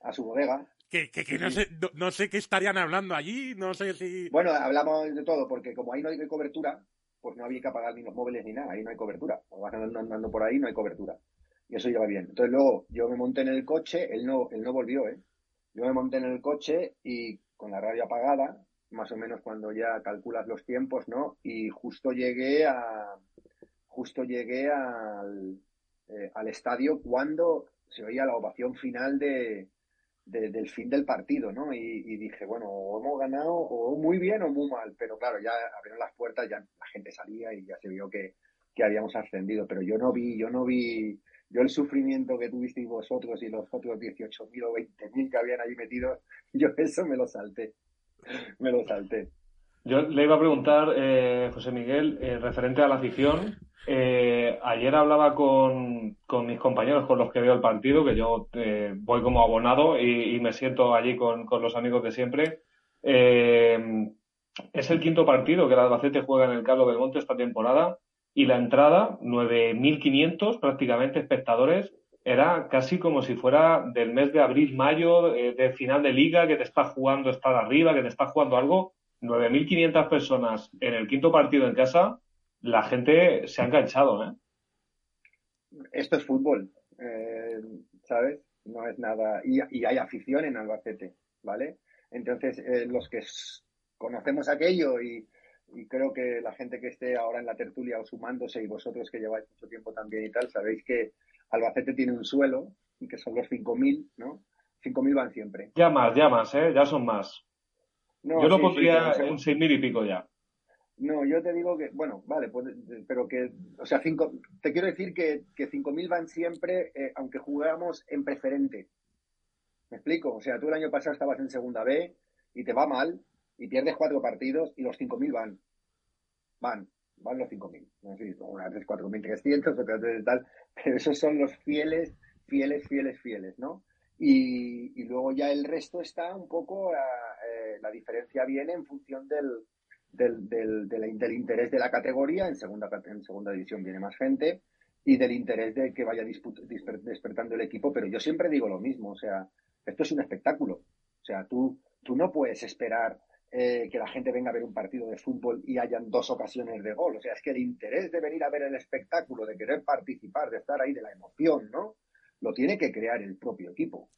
Speaker 2: a su bodega.
Speaker 1: Que, que, no, sé, no, sé qué estarían hablando allí, no sé si...
Speaker 2: Bueno, hablamos de todo, porque como ahí no hay cobertura, pues no había que apagar ni los móviles ni nada, ahí no hay cobertura. Vas andando por ahí, no hay cobertura. Y eso lleva bien. Entonces luego yo me monté en el coche, él no, él no volvió, ¿eh? Yo me monté en el coche y con la radio apagada, más o menos cuando ya calculas los tiempos, ¿no? Y justo llegué a justo llegué al, eh, al estadio cuando se oía la ovación final de, del fin del partido, ¿no? Y, dije, bueno, o hemos ganado o muy bien o muy mal, pero claro, ya abrieron las puertas, ya la gente salía y ya se vio que, que habíamos ascendido, pero yo no vi, yo no vi, yo el sufrimiento que tuvisteis vosotros y los otros 18.000 o 20.000 que habían ahí metidos, yo eso me lo salté me lo salté.
Speaker 3: Yo le iba a preguntar, eh, José Miguel, eh, referente a la afición. Eh, ayer hablaba con, mis compañeros con los que veo el partido, que yo voy como abonado y, me siento allí con, los amigos de siempre. es el quinto partido que el Albacete juega en el Carlos del Monte esta temporada y la entrada, 9.500 prácticamente espectadores, era casi como si fuera del mes de abril, mayo, eh, de final de liga, que te está jugando estar arriba, que te está jugando algo. 9.500 personas en el quinto partido en casa, la gente se ha enganchado, ¿eh?
Speaker 2: Esto es fútbol, eh, ¿sabes? No es nada. Y, hay afición en Albacete, ¿vale? Entonces, eh, los que conocemos aquello y, y creo que la gente que esté ahora en la tertulia o sumándose y vosotros que lleváis mucho tiempo también y tal, sabéis que Albacete tiene un suelo, que son los 5.000, ¿no? 5.000 van siempre.
Speaker 3: Ya más, ya más, ¿eh? Ya son más. yo lo pondría en un 6.000 y pico ya.
Speaker 2: No, yo te digo que, bueno, vale, pues, pero que, o sea, cinco, te quiero decir que, que 5.000 van siempre, eh, aunque jugamos en preferente. ¿Me explico? O sea, tú el año pasado estabas en segunda B y te va mal y pierdes cuatro partidos y los 5.000 van. Van van los 5.000. No sé si una vez 4.300, otras veces tal, pero esos son los fieles, fieles, fieles, fieles, ¿no? Y, y luego ya el resto está un poco, eh, la diferencia viene en función del, del, del, del, interés de la categoría, en segunda, en segunda división viene más gente, y del interés de que vaya despertando el equipo, pero yo siempre digo lo mismo, o sea, esto es un espectáculo. O sea, tú, tú no puedes esperar eh, que la gente venga a ver un partido de fútbol y hayan dos ocasiones de gol. O sea, es que el interés de venir a ver el espectáculo, de querer participar, de estar ahí, de la emoción, ¿no? Lo tiene que crear el propio equipo.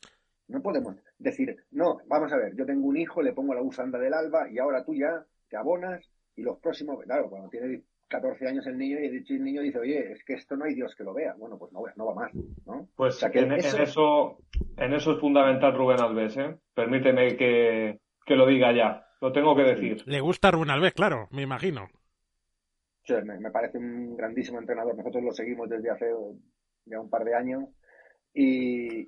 Speaker 2: No podemos decir, no, vamos a ver, yo tengo un hijo, le pongo la bufanda del alba y ahora tú ya te abonas y los próximos, claro, cuando tiene 14 años el niño y el niño dice, oye, es que esto no hay Dios que lo vea. Bueno, pues no, no va más, ¿no?
Speaker 3: Pues en, eso... En, eso... es fundamental Rubén Alves, ¿eh? Permíteme que, lo diga ya. Lo tengo que decir.
Speaker 1: Le gusta Rubén Alves, claro, me imagino.
Speaker 2: Sí, me, parece un grandísimo entrenador. Nosotros lo seguimos desde hace ya un par de años y,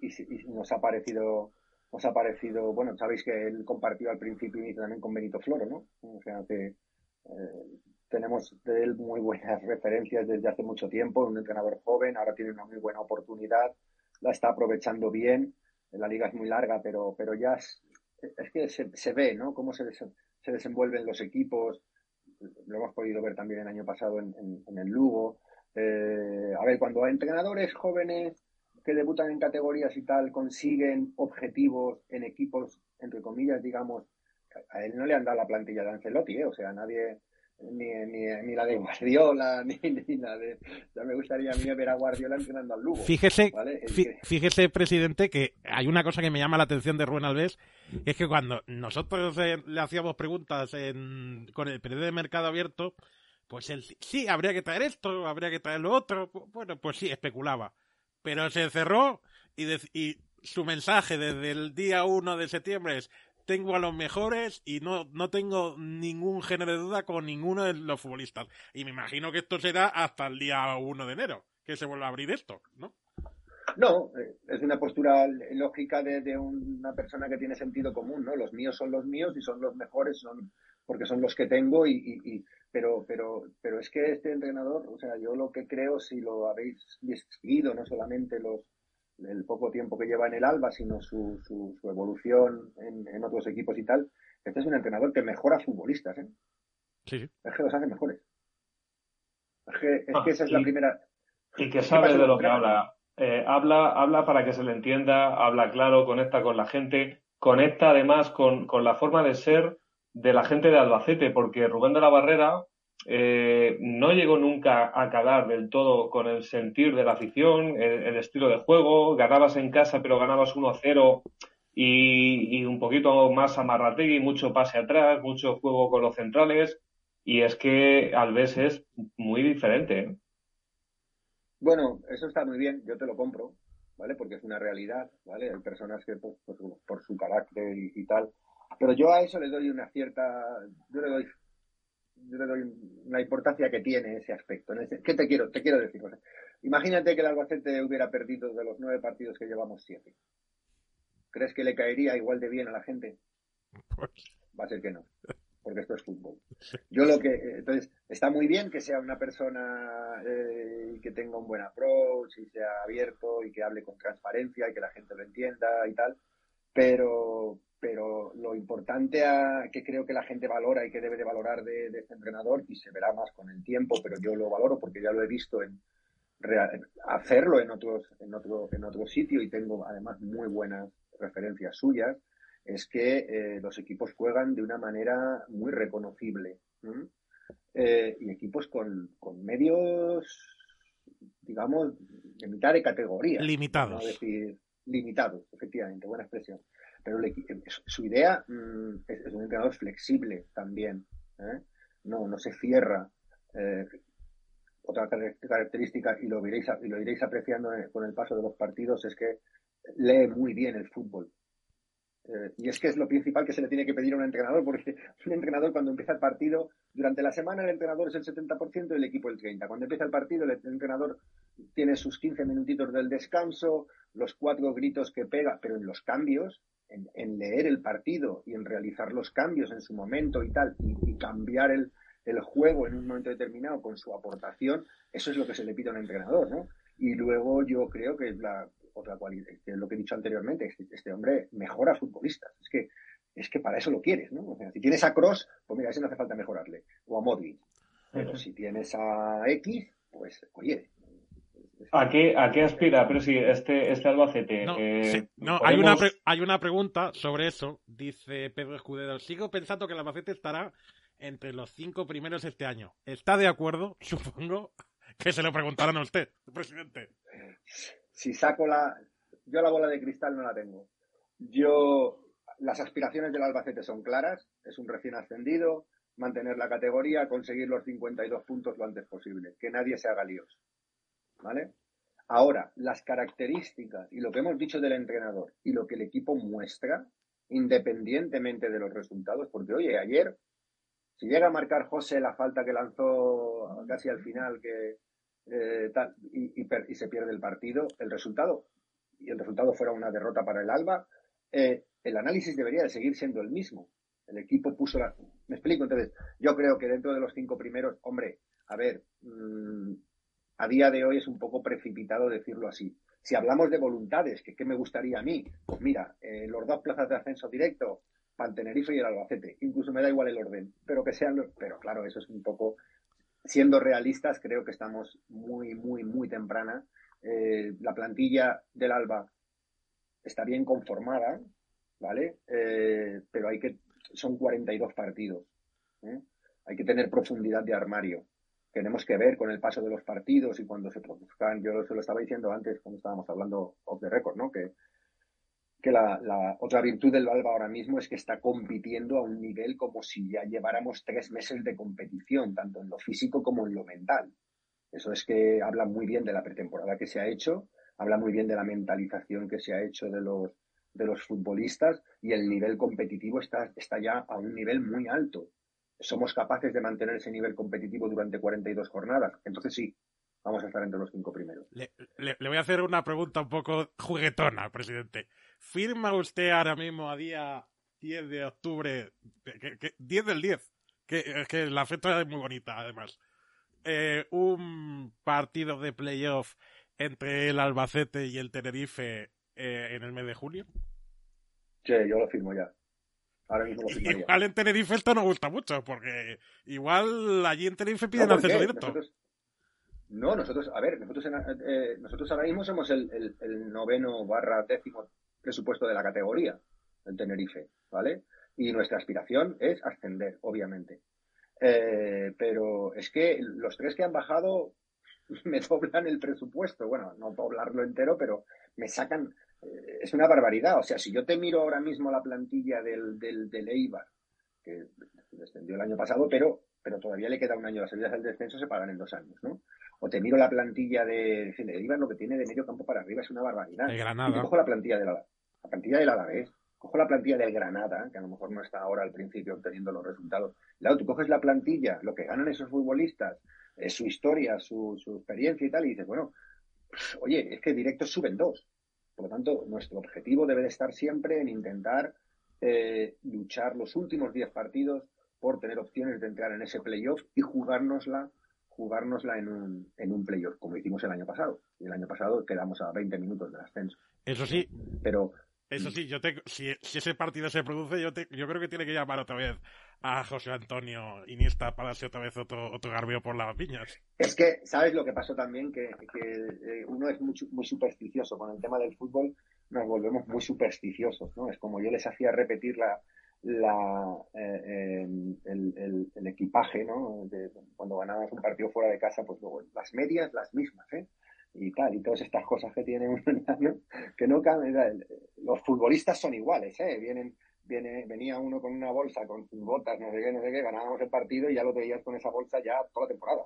Speaker 2: nos ha parecido nos ha parecido, bueno, sabéis que él compartió al principio y también con Benito Floro, ¿no? O sea que eh, tenemos de él muy buenas referencias desde hace mucho tiempo, un entrenador joven, ahora tiene una muy buena oportunidad, la está aprovechando bien, la liga es muy larga, pero, pero ya es, que se, ve, ¿no? Cómo se, se desenvuelven los equipos, lo hemos podido ver también el año pasado en, el Lugo. Eh, a ver, cuando entrenadores jóvenes que debutan en categorías y tal consiguen objetivos en equipos, entre comillas, digamos, a él no le han dado la plantilla de Ancelotti, ¿eh? o sea, nadie, ni, ni, la de Guardiola, ni, ni, la de... Ya me gustaría a mí ver a Guardiola entrenando al Lugo.
Speaker 1: Fíjese, fíjese, presidente, que hay una cosa que me llama la atención de Rubén Alves, es que cuando nosotros eh, le hacíamos preguntas con el periodo de mercado abierto, pues él, sí, habría que traer esto, habría que traer lo otro, bueno, pues sí, especulaba pero se cerró y, y su mensaje desde el día 1 de septiembre es tengo a los mejores y no, no tengo ningún género de duda con ninguno de los futbolistas. Y me imagino que esto será hasta el día 1 de enero, que se vuelva a abrir esto, ¿no?
Speaker 2: No, es una postura lógica de, una persona que tiene sentido común, ¿no? Los míos son los míos y son los mejores, son porque son los que tengo y, pero, pero, pero es que este entrenador, o sea, yo lo que creo, si lo habéis seguido, no solamente los el poco tiempo que lleva en el Alba, sino su, su, evolución en, otros equipos y tal, este es un entrenador que mejora futbolistas, ¿eh?
Speaker 1: Sí,
Speaker 2: Es que los hace mejores. Es que, es que esa es la primera.
Speaker 3: Y que sabe de lo que habla. Eh, habla, habla para que se le entienda, habla claro, conecta con la gente, conecta además con, con la forma de ser de la gente de Albacete, porque Rubén de la Barrera eh, no llegó nunca a acabar del todo con el sentir de la afición, el, estilo de juego, ganabas en casa pero ganabas 1-0 y, y, un poquito más amarrategui, mucho pase atrás, mucho juego con los centrales y es que Alves es muy diferente. ¿eh?
Speaker 2: Bueno, eso está muy bien, yo te lo compro, ¿vale? Porque es una realidad, ¿vale? Hay personas que pues, pues, por su carácter y, tal, pero yo a eso le doy una cierta, yo le doy, yo le doy una importancia que tiene ese aspecto. ¿Qué te quiero, te quiero decir? imagínate que el Albacete hubiera perdido de los nueve partidos que llevamos siete. ¿Crees que le caería igual de bien a la gente? Va a ser que no porque esto es fútbol. Yo lo que, entonces, está muy bien que sea una persona eh, que tenga un buen approach y sea abierto y que hable con transparencia y que la gente lo entienda y tal, pero, pero lo importante a, que creo que la gente valora y que debe de valorar de, este entrenador, y se verá más con el tiempo, pero yo lo valoro porque ya lo he visto en, hacerlo en otros, en otro, en otro sitio y tengo además muy buenas referencias suyas es que eh, los equipos juegan de una manera muy reconocible. Eh, y equipos con, medios, digamos, de mitad de categoría.
Speaker 1: Limitados.
Speaker 2: decir, limitados, efectivamente, buena expresión. Pero su idea mm, es, un entrenador flexible también. ¿eh? No, no se cierra. otra característica, y lo, veréis, y lo iréis apreciando con el paso de los partidos, es que lee muy bien el fútbol. Eh, y es que es lo principal que se le tiene que pedir a un entrenador, porque un entrenador cuando empieza el partido, durante la semana el entrenador es el 70% y el equipo el 30%. Cuando empieza el partido, el entrenador tiene sus 15 minutitos del descanso, los cuatro gritos que pega, pero en los cambios, en, leer el partido y en realizar los cambios en su momento y tal, y, cambiar el, el, juego en un momento determinado con su aportación, eso es lo que se le pide a un entrenador, ¿no? Y luego yo creo que la, otra cualidad, que es lo que he dicho anteriormente, este, este, hombre mejora futbolistas. Es que, es que para eso lo quieres, ¿no? O sea, si tienes a Cross, pues mira, ese no hace falta mejorarle. O a Modric. Pero si tienes a X, pues, oye,
Speaker 3: ¿A qué, ¿A qué aspira, pero sí, este, este Albacete?
Speaker 1: No,
Speaker 3: Eh,
Speaker 1: no, hay, una pre- hay una pregunta sobre eso. Dice Pedro Escudero. Sigo pensando que el Albacete estará entre los cinco primeros este año. ¿Está de acuerdo? Supongo que se lo preguntarán a usted, presidente.
Speaker 2: si saco la. Yo la bola de cristal no la tengo. Yo. Las aspiraciones del Albacete son claras. Es un recién ascendido. Mantener la categoría, conseguir los 52 puntos lo antes posible. Que nadie se haga líos. ¿Vale? Ahora, las características y lo que hemos dicho del entrenador y lo que el equipo muestra, independientemente de los resultados, porque oye, ayer, si llega a marcar José la falta que lanzó casi al final, eh, y se pierde el partido, el resultado, y el resultado fuera una derrota para el Alba, eh, el análisis debería de seguir siendo el mismo. El equipo puso la... Me explico, entonces, yo creo que dentro de los cinco primeros, hombre, a ver, mm, a día de hoy es un poco precipitado decirlo así. Si hablamos de voluntades, que qué me gustaría a mí, pues mira, eh, los dos plazas de ascenso directo, para el Tenerife y el Albacete, incluso me da igual el orden, pero que sean los... Pero claro, eso es un poco siendo realistas, creo que estamos muy, muy, muy temprana. Eh, la plantilla del Alba está bien conformada, ¿vale? Eh, pero hay que, son 42 partidos. Hay que tener profundidad de armario. Tenemos que ver con el paso de los partidos y cuando se produzcan, yo se lo estaba diciendo antes cuando estábamos hablando off the record, ¿no? Que, la, la otra virtud del Alba ahora mismo es que está compitiendo a un nivel como si ya lleváramos tres meses de competición, tanto en lo físico como en lo mental. Eso es que habla muy bien de la pretemporada que se ha hecho, habla muy bien de la mentalización que se ha hecho de los, de los futbolistas y el nivel competitivo está, está ya a un nivel muy alto. Somos capaces de mantener ese nivel competitivo durante 42 jornadas. Entonces sí, vamos a estar entre los cinco primeros.
Speaker 1: Le, le- le voy a hacer una pregunta un poco juguetona, presidente. ¿Firma usted ahora mismo a día 10 de octubre, que- que- 10 del 10, que, la fecha es muy bonita además, eh, un partido de playoff entre el Albacete y el Tenerife eh, en el mes de junio?
Speaker 2: Che, yo lo firmo ya. Ahora mismo lo.
Speaker 1: Igual en Tenerife esto no gusta mucho, porque igual allí en Tenerife piden
Speaker 2: No,
Speaker 1: directo.
Speaker 2: Nosotros, no, nosotros, a ver, nosotros, en- eh, nosotros ahora mismo somos el, el- el noveno barra décimo presupuesto de la categoría, el Tenerife, ¿vale? Y nuestra aspiración es ascender, obviamente. Eh, pero es que los tres que han bajado me doblan el presupuesto. Bueno, no doblarlo entero, pero me sacan. Es una barbaridad. O sea, si yo te miro ahora mismo la plantilla del, del, del Eibar, que descendió el año pasado, pero, pero todavía le queda un año. Las salidas del descenso se pagan en dos años, ¿no? O te miro la plantilla de, de Eibar, lo que tiene de medio campo para arriba es una barbaridad.
Speaker 1: El
Speaker 2: Y te
Speaker 1: Granada.
Speaker 2: cojo la plantilla de la, la plantilla del Alavés, cojo la plantilla del Granada, que a lo mejor no está ahora al principio obteniendo los resultados. Claro, tú coges la plantilla, lo que ganan esos futbolistas, eh, su historia, su, su experiencia y tal, y dices, bueno, pues, oye, es que directos suben dos. Por lo tanto, nuestro objetivo debe de estar siempre en intentar eh, luchar los últimos 10 partidos por tener opciones de entrar en ese playoff y jugárnosla, jugárnosla en un, en un playoff, como hicimos el año pasado. Y el año pasado quedamos a 20 minutos del ascenso.
Speaker 1: Eso sí,
Speaker 2: Pero
Speaker 1: Eso sí, yo te, si, ese partido se produce, yo, te, yo creo que tiene que llamar otra vez a José Antonio Iniesta para darse otra vez otro, otro garbeo por las piñas.
Speaker 2: Es que, ¿sabes lo que pasó también? Que, que eh, uno es muy, muy supersticioso con el tema del fútbol, nos volvemos muy supersticiosos, ¿no? Es como yo les hacía repetir la, la, eh, eh, el, equipaje, ¿no? Cuando ganábamos un partido fuera de casa, pues luego las medias las mismas, ¿eh? Y tal, y todas estas cosas que tiene uno, ¿no? Que no cambian. Los futbolistas son iguales, ¿eh? Vienen, viene, venía uno con una bolsa, con sus botas, no sé qué, no sé qué, ganábamos el partido y ya lo veías con esa bolsa ya toda la temporada.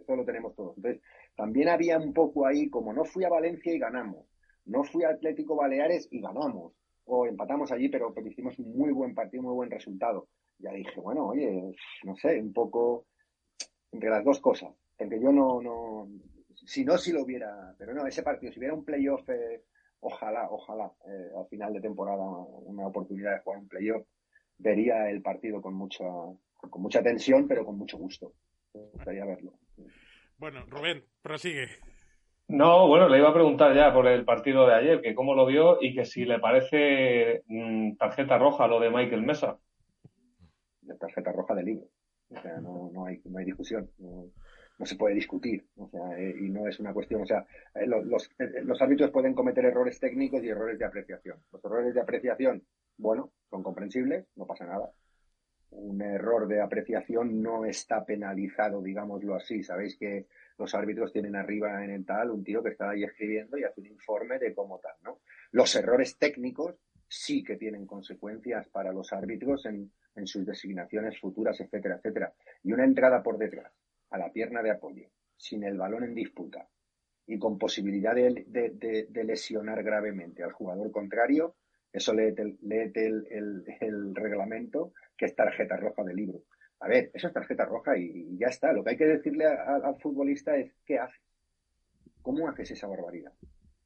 Speaker 2: Eso lo tenemos todos. Entonces, también había un poco ahí, como no fui a Valencia y ganamos, no fui a Atlético Baleares y ganamos, o empatamos allí, pero, pero hicimos un muy buen partido, muy buen resultado. Ya dije, bueno, oye, no sé, un poco entre las dos cosas. Porque yo no, no, si no, si lo hubiera, pero no, ese partido, si hubiera un playoff, eh, ojalá, ojalá, eh, al final de temporada, una oportunidad de jugar un playoff, vería el partido con mucha, con mucha tensión, pero con mucho gusto. Me gustaría verlo.
Speaker 1: Bueno, Rubén, prosigue.
Speaker 3: No, bueno, le iba a preguntar ya por el partido de ayer, que cómo lo vio y que si le parece mm, tarjeta roja lo de Michael Mesa.
Speaker 2: de tarjeta roja de libro. O sea, no, no, hay, no hay discusión. No, no se puede discutir, o sea, eh, y no es una cuestión, o sea, eh, los, eh, los, árbitros pueden cometer errores técnicos y errores de apreciación. Los errores de apreciación, bueno, son comprensibles, no pasa nada. Un error de apreciación no está penalizado, digámoslo así. Sabéis que los árbitros tienen arriba en el tal un tío que está ahí escribiendo y hace un informe de cómo tal, ¿no? Los errores técnicos sí que tienen consecuencias para los árbitros en, en sus designaciones futuras, etcétera, etcétera. Y una entrada por detrás a la pierna de apoyo, sin el balón en disputa y con posibilidad de, lesionar gravemente al jugador contrario, eso léete, el, el, reglamento, que es tarjeta roja de libro. A ver, eso es tarjeta roja y, ya está. Lo que hay que decirle al futbolista es qué haces. ¿Cómo haces esa barbaridad?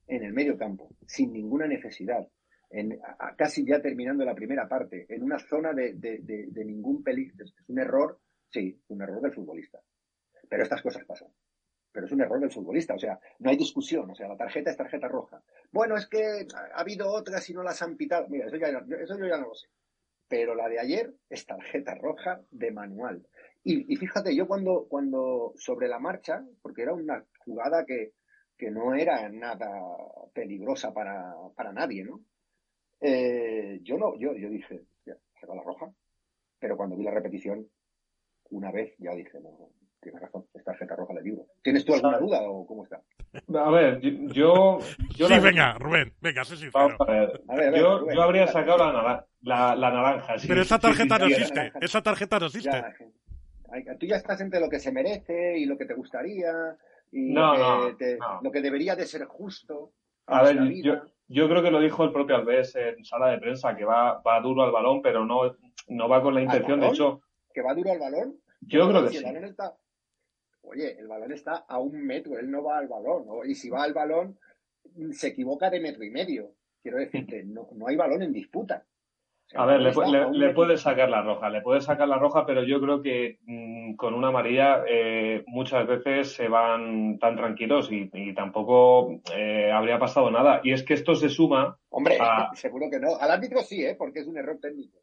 Speaker 2: En el medio campo, sin ninguna necesidad. En, casi ya terminando la primera parte, en una zona de, de ningún peligro. Es un error, sí, un error del futbolista. Pero estas cosas pasan. Pero es un error del futbolista, o sea, no hay discusión, o sea, la tarjeta es tarjeta roja. Bueno, es que ha habido otras y no las han pitado. Mira, eso, ya, eso yo ya no lo sé. Pero la de ayer es tarjeta roja de manual. Y, fíjate, yo cuando, cuando sobre la marcha, porque era una jugada que, que no era nada peligrosa para, para nadie, ¿no? Eh, yo no, yo, yo dije, ya, va la roja. Pero cuando vi la repetición, una vez ya dije, no, Tienes razón, es tarjeta roja de libro. ¿Tienes tú alguna duda o cómo está?
Speaker 3: A ver, yo... yo
Speaker 1: sí, venga, Rubén, venga, sé sincero.
Speaker 3: A ver. A ver, yo, yo, habría sacado la, la, la naranja.
Speaker 1: Sí, Pero esa tarjeta no existe, esa tarjeta no existe.
Speaker 2: tú ya estás entre lo que se merece y lo que te gustaría y
Speaker 3: lo,
Speaker 2: que lo que debería de ser justo.
Speaker 3: A ver, yo, yo creo que lo dijo el propio Alves en sala de prensa, que va, va duro al balón, pero no, no va con la intención, de hecho...
Speaker 2: ¿Que va duro al balón?
Speaker 3: Yo creo que sí.
Speaker 2: Oye, el balón está a un metro, él no va al balón. Y si va al balón, se equivoca de metro y medio. Quiero decirte, no, no hay balón en disputa.
Speaker 3: a ver, le, puede sacar la roja, le puede sacar la roja, pero yo creo que mm, con una amarilla eh, muchas veces se van tan tranquilos y, tampoco eh, habría pasado nada. Y es que esto se suma.
Speaker 2: Hombre, seguro que no. Al árbitro sí, ¿eh? porque es un error técnico.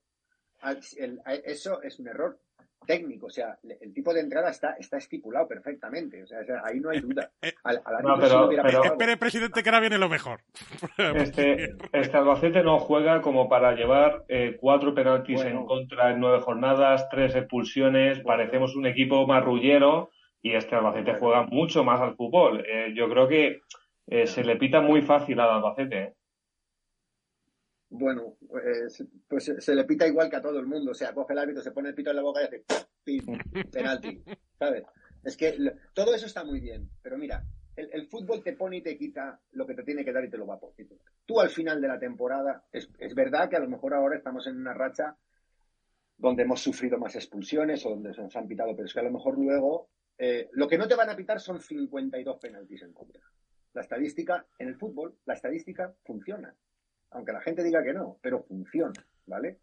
Speaker 2: eso es un error técnico, o sea, el tipo de entrada está, está estipulado perfectamente, o sea, ahí no hay duda.
Speaker 1: Eh, al, no, pero, Espere, presidente, que ahora viene lo mejor.
Speaker 3: Este, este Albacete no juega como para llevar eh, cuatro penaltis en contra en nueve jornadas, tres expulsiones, parecemos un equipo marrullero y este Albacete juega mucho más al fútbol. Eh, yo creo que se le pita muy fácil al Albacete
Speaker 2: bueno, pues, pues, se le pita igual que a todo el mundo. O sea, coge el árbitro, se pone el pito en la boca y hace ¡pim! penalti. ¿Sabes? Es que todo eso está muy bien, pero mira, el, fútbol te pone y te quita lo que te tiene que dar y te lo va a poner. Tú al final de la temporada, es, verdad que a lo mejor ahora estamos en una racha donde hemos sufrido más expulsiones o donde se nos han pitado, pero es que a lo mejor luego eh, lo que no te van a pitar son 52 penaltis en contra. La estadística, en el fútbol, la estadística funciona aunque la gente diga que no, pero funciona, ¿vale?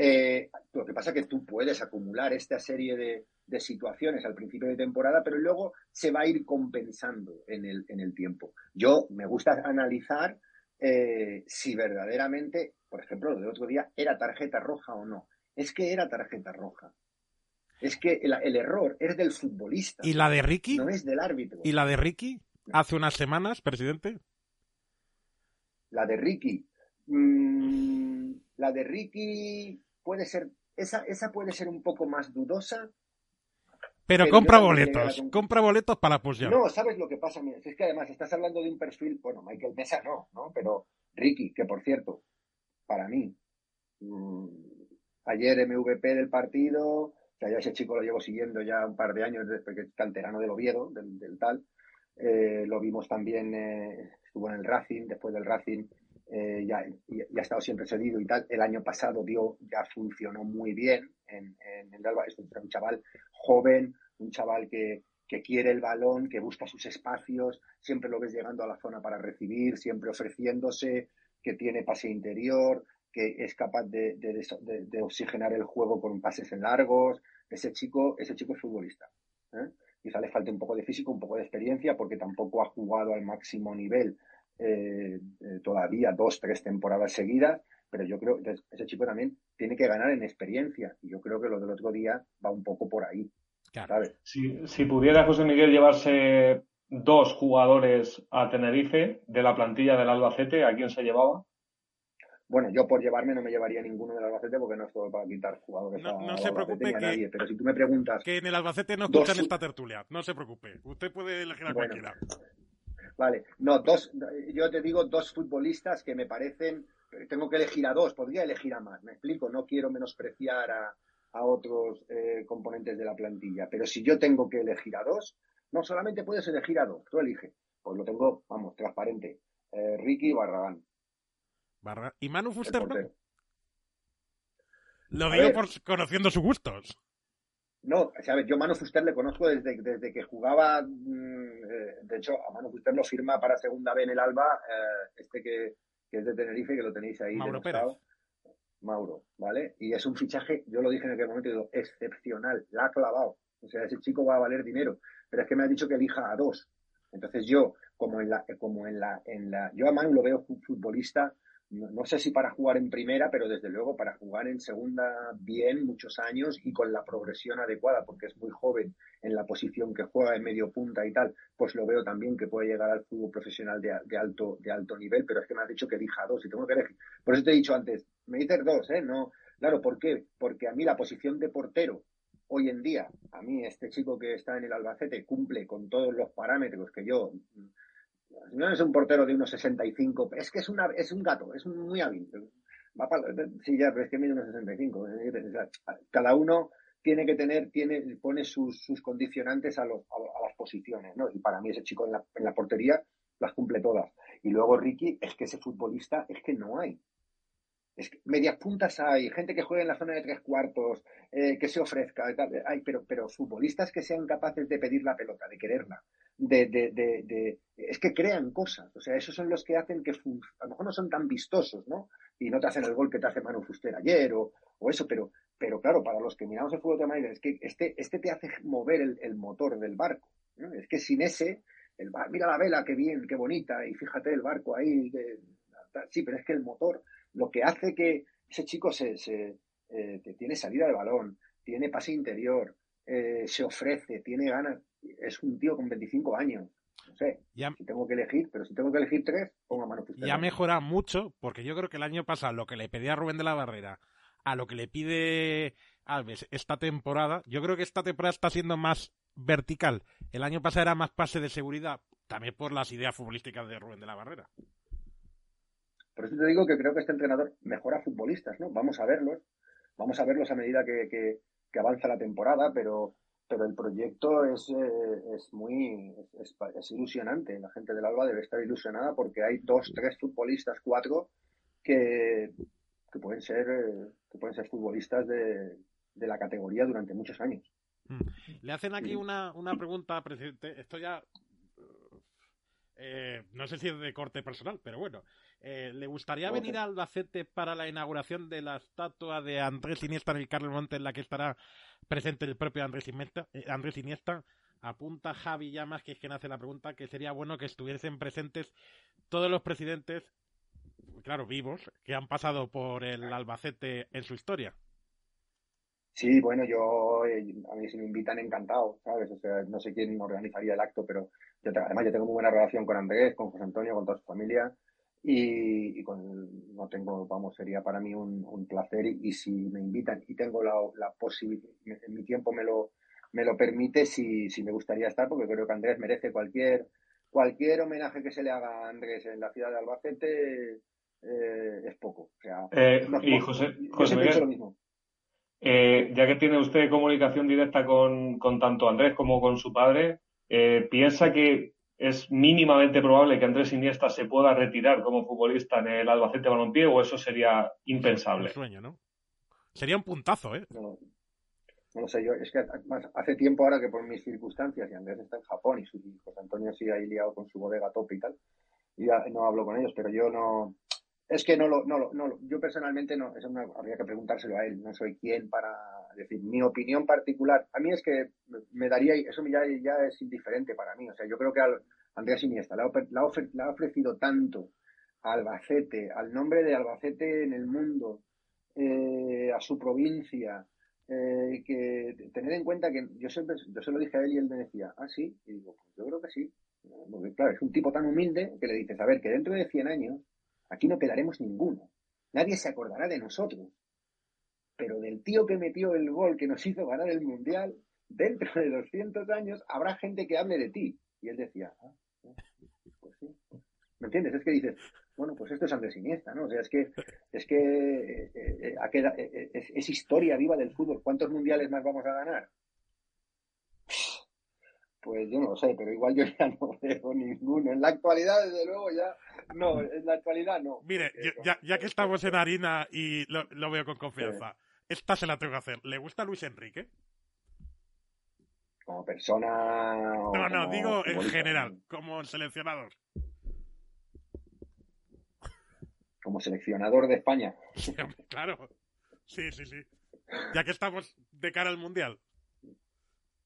Speaker 2: Eh, lo que pasa es que tú puedes acumular esta serie de, situaciones al principio de temporada, pero luego se va a ir compensando en el, en el tiempo. Yo me gusta analizar eh, si verdaderamente, por ejemplo, lo del otro día, era tarjeta roja o no. Es que era tarjeta roja. Es que el, el, error es del futbolista.
Speaker 1: ¿Y la de Ricky?
Speaker 2: No es del árbitro.
Speaker 1: ¿Y la de Ricky? Hace unas semanas, presidente.
Speaker 2: La de Ricky. Mm, la de Ricky puede ser, esa, esa puede ser un poco más dudosa.
Speaker 1: Pero, compra boletos, compra boletos para apoyar.
Speaker 2: No, ¿sabes lo que pasa? Es que además estás hablando de un perfil, bueno, Michael Mesa no, ¿no? Pero Ricky, que por cierto, para mí, mm, ayer MVP del partido, o sea, ya ese chico lo llevo siguiendo ya un par de años, desde que es canterano del Oviedo, del, tal. Eh, lo vimos también, eh, estuvo en el Racing, después del Racing eh, ya, ha estado siempre cedido y tal. El año pasado dio, ya funcionó muy bien en, el Alba. Es un chaval joven, un chaval que, quiere el balón, que busca sus espacios, siempre lo ves llegando a la zona para recibir, siempre ofreciéndose, que tiene pase interior, que es capaz de, de, oxigenar el juego con pases en largos. Ese chico, ese chico es futbolista. ¿eh? Quizá le falte un poco de físico, un poco de experiencia, porque tampoco ha jugado al máximo nivel eh, eh, todavía dos, tres temporadas seguidas, pero yo creo que ese chico también tiene que ganar en experiencia y yo creo que lo del otro día va un poco por ahí.
Speaker 3: Si, si pudiera José Miguel llevarse dos jugadores a Tenerife de la plantilla del Albacete, ¿a quién se llevaba?
Speaker 2: Bueno, yo por llevarme no me llevaría ninguno del Albacete porque no estoy para quitar jugadores
Speaker 1: no,
Speaker 2: no
Speaker 1: se preocupe que,
Speaker 2: nadie. Pero si tú me preguntas...
Speaker 1: Que en el Albacete no escuchan esta tertulia, no se preocupe. Usted puede elegir a cualquiera.
Speaker 2: Vale, no, dos, yo te digo dos futbolistas que me parecen, tengo que elegir a dos, podría elegir a más, me explico, no quiero menospreciar a, a otros eh, componentes de la plantilla, pero si yo tengo que elegir a dos, no solamente puedes elegir a dos, tú elige, pues lo tengo, vamos, transparente, eh, Ricky Barragán.
Speaker 1: ¿Y Manu Fuster Lo digo por conociendo sus gustos.
Speaker 2: No, sabes, yo a Manu Fuster le conozco desde, desde que jugaba, mm, eh, de hecho, a Manu Fuster lo firma para segunda B en el Alba, eh, este que, es de Tenerife, que lo tenéis ahí.
Speaker 1: Mauro
Speaker 2: Mauro, ¿vale? Y es un fichaje, yo lo dije en aquel momento, digo, excepcional, la ha clavado. O sea, ese chico va a valer dinero. Pero es que me ha dicho que elija a dos. Entonces yo, como en la, como en la, en la, yo a Manu lo veo futbolista no, sé si para jugar en primera, pero desde luego para jugar en segunda bien muchos años y con la progresión adecuada, porque es muy joven en la posición que juega en medio punta y tal, pues lo veo también que puede llegar al fútbol profesional de, alto, de alto nivel, pero es que me has dicho que elija dos y tengo que elegir. Por eso te he dicho antes, me dices dos, ¿eh? No, claro, ¿por qué? Porque a mí la posición de portero hoy en día, a mí este chico que está en el Albacete cumple con todos los parámetros que yo no es un portero de unos 65, es que es, una, es un gato, es muy hábil. Va para, sí, ya, pero es que mide unos 65. Cada uno tiene que tener, tiene, pone sus, sus condicionantes a, los, a, las posiciones, ¿no? Y para mí ese chico en la, en la portería las cumple todas. Y luego Ricky, es que ese futbolista es que no hay. Es que medias puntas hay, gente que juega en la zona de tres cuartos, eh, que se ofrezca, hay, pero, pero futbolistas que sean capaces de pedir la pelota, de quererla, de, de, de, es que crean cosas, o sea, esos son los que hacen que a lo mejor no son tan vistosos, ¿no? Y no te hacen el gol que te hace Manu Fuster ayer o, o eso, pero, pero claro, para los que miramos el fútbol de Madrid, es que este, este te hace mover el, motor del barco, ¿no? Es que sin ese, el, mira la vela, qué bien, qué bonita, y fíjate el barco ahí, sí, pero es que el motor lo que hace que ese chico se, se eh, tiene salida de balón, tiene pase interior, eh, se ofrece, tiene ganas, es un tío con 25 años. No sé, si tengo que elegir, pero si tengo que elegir tres, pongo a mano
Speaker 1: Ya mejora mucho, porque yo creo que el año pasado lo que le pedía Rubén de la Barrera a lo que le pide Alves esta temporada, yo creo que esta temporada está siendo más vertical. El año pasado era más pase de seguridad, también por las ideas futbolísticas de Rubén de la Barrera.
Speaker 2: Por eso te digo que creo que este entrenador mejora futbolistas, ¿no? Vamos a verlos, vamos a verlos a medida que, avanza la temporada, pero, pero el proyecto es, eh, es muy es, ilusionante. La gente del Alba debe estar ilusionada porque hay dos, tres futbolistas, cuatro, que, que pueden ser eh, que pueden ser futbolistas de, de la categoría durante muchos años.
Speaker 1: Mm. Le hacen aquí una, una pregunta, presidente. Esto ya eh, no sé si es de corte personal, pero bueno. Eh, ¿Le gustaría venir a Albacete para la inauguración de la estatua de Andrés Iniesta en el Carlos Monte en la que estará presente el propio Andrés Iniesta? Eh, Andrés Iniesta apunta Javi Llamas, que es quien hace la pregunta, que sería bueno que estuviesen presentes todos los presidentes, claro, vivos, que han pasado por el Albacete en su historia.
Speaker 2: Sí, bueno, yo, eh, a mí si me invitan, encantado, ¿sabes? O sea, no sé quién organizaría el acto, pero yo, además yo tengo muy buena relación con Andrés, con José Antonio, con toda su familia y, con, no tengo, vamos, sería para mí un, placer y, si me invitan y tengo la, la posibilidad, mi tiempo me lo, me lo permite, si, si me gustaría estar, porque creo que Andrés merece cualquier, cualquier homenaje que se le haga a Andrés en la ciudad de Albacete eh, es poco. O sea,
Speaker 3: eh, y José, José Miguel, lo mismo. Eh, ya que tiene usted comunicación directa con, con tanto Andrés como con su padre, ¿piensa que ¿Es mínimamente probable que Andrés Iniesta se pueda retirar como futbolista en el Albacete Balompié o eso sería impensable?
Speaker 1: Un sueño, ¿no? Sería un puntazo, ¿eh?
Speaker 2: No, no lo sé, yo es que hace tiempo ahora que por mis circunstancias, y Andrés está en Japón y su hijo Antonio sigue ahí liado con su bodega top y tal, y ya no hablo con ellos, pero yo no, es que no lo, no, no, yo personalmente no, eso habría que preguntárselo a él, no soy quien para decir mi opinión particular. A mí es que me daría, eso ya, ya es indiferente para mí, o sea, yo creo que al, Andrea Siniesta le ha, ofrecido tanto a Albacete, al nombre de Albacete en el mundo, eh, a su provincia, eh, que tener en cuenta que yo siempre, yo se lo dije a él y él me decía, ah, sí, y digo, pues yo creo que sí. Porque claro, es un tipo tan humilde que le dices, a ver, que dentro de 100 años aquí no quedaremos ninguno. Nadie se acordará de nosotros. Pero del tío que metió el gol que nos hizo ganar el Mundial, dentro de 200 años habrá gente que hable de ti. Y él decía, ah, pues sí. ¿Me entiendes? Es que dices, bueno, pues esto es Andrés Iniesta, ¿no? O sea, es que es que eh, eh, eh, es, historia viva del fútbol. ¿Cuántos mundiales más vamos a ganar? Pues yo no lo sé, pero igual yo ya no veo ninguno. En la actualidad, desde luego, ya no. En la actualidad, no.
Speaker 1: Mire, ya, ya, que estamos en harina y lo, veo con confianza, esta se la tengo que hacer. ¿Le gusta Luis Enrique?
Speaker 2: Como persona.
Speaker 1: No, no, digo en general, como seleccionador.
Speaker 2: como seleccionador de España.
Speaker 1: claro, sí, sí, sí. Ya que estamos de cara al Mundial.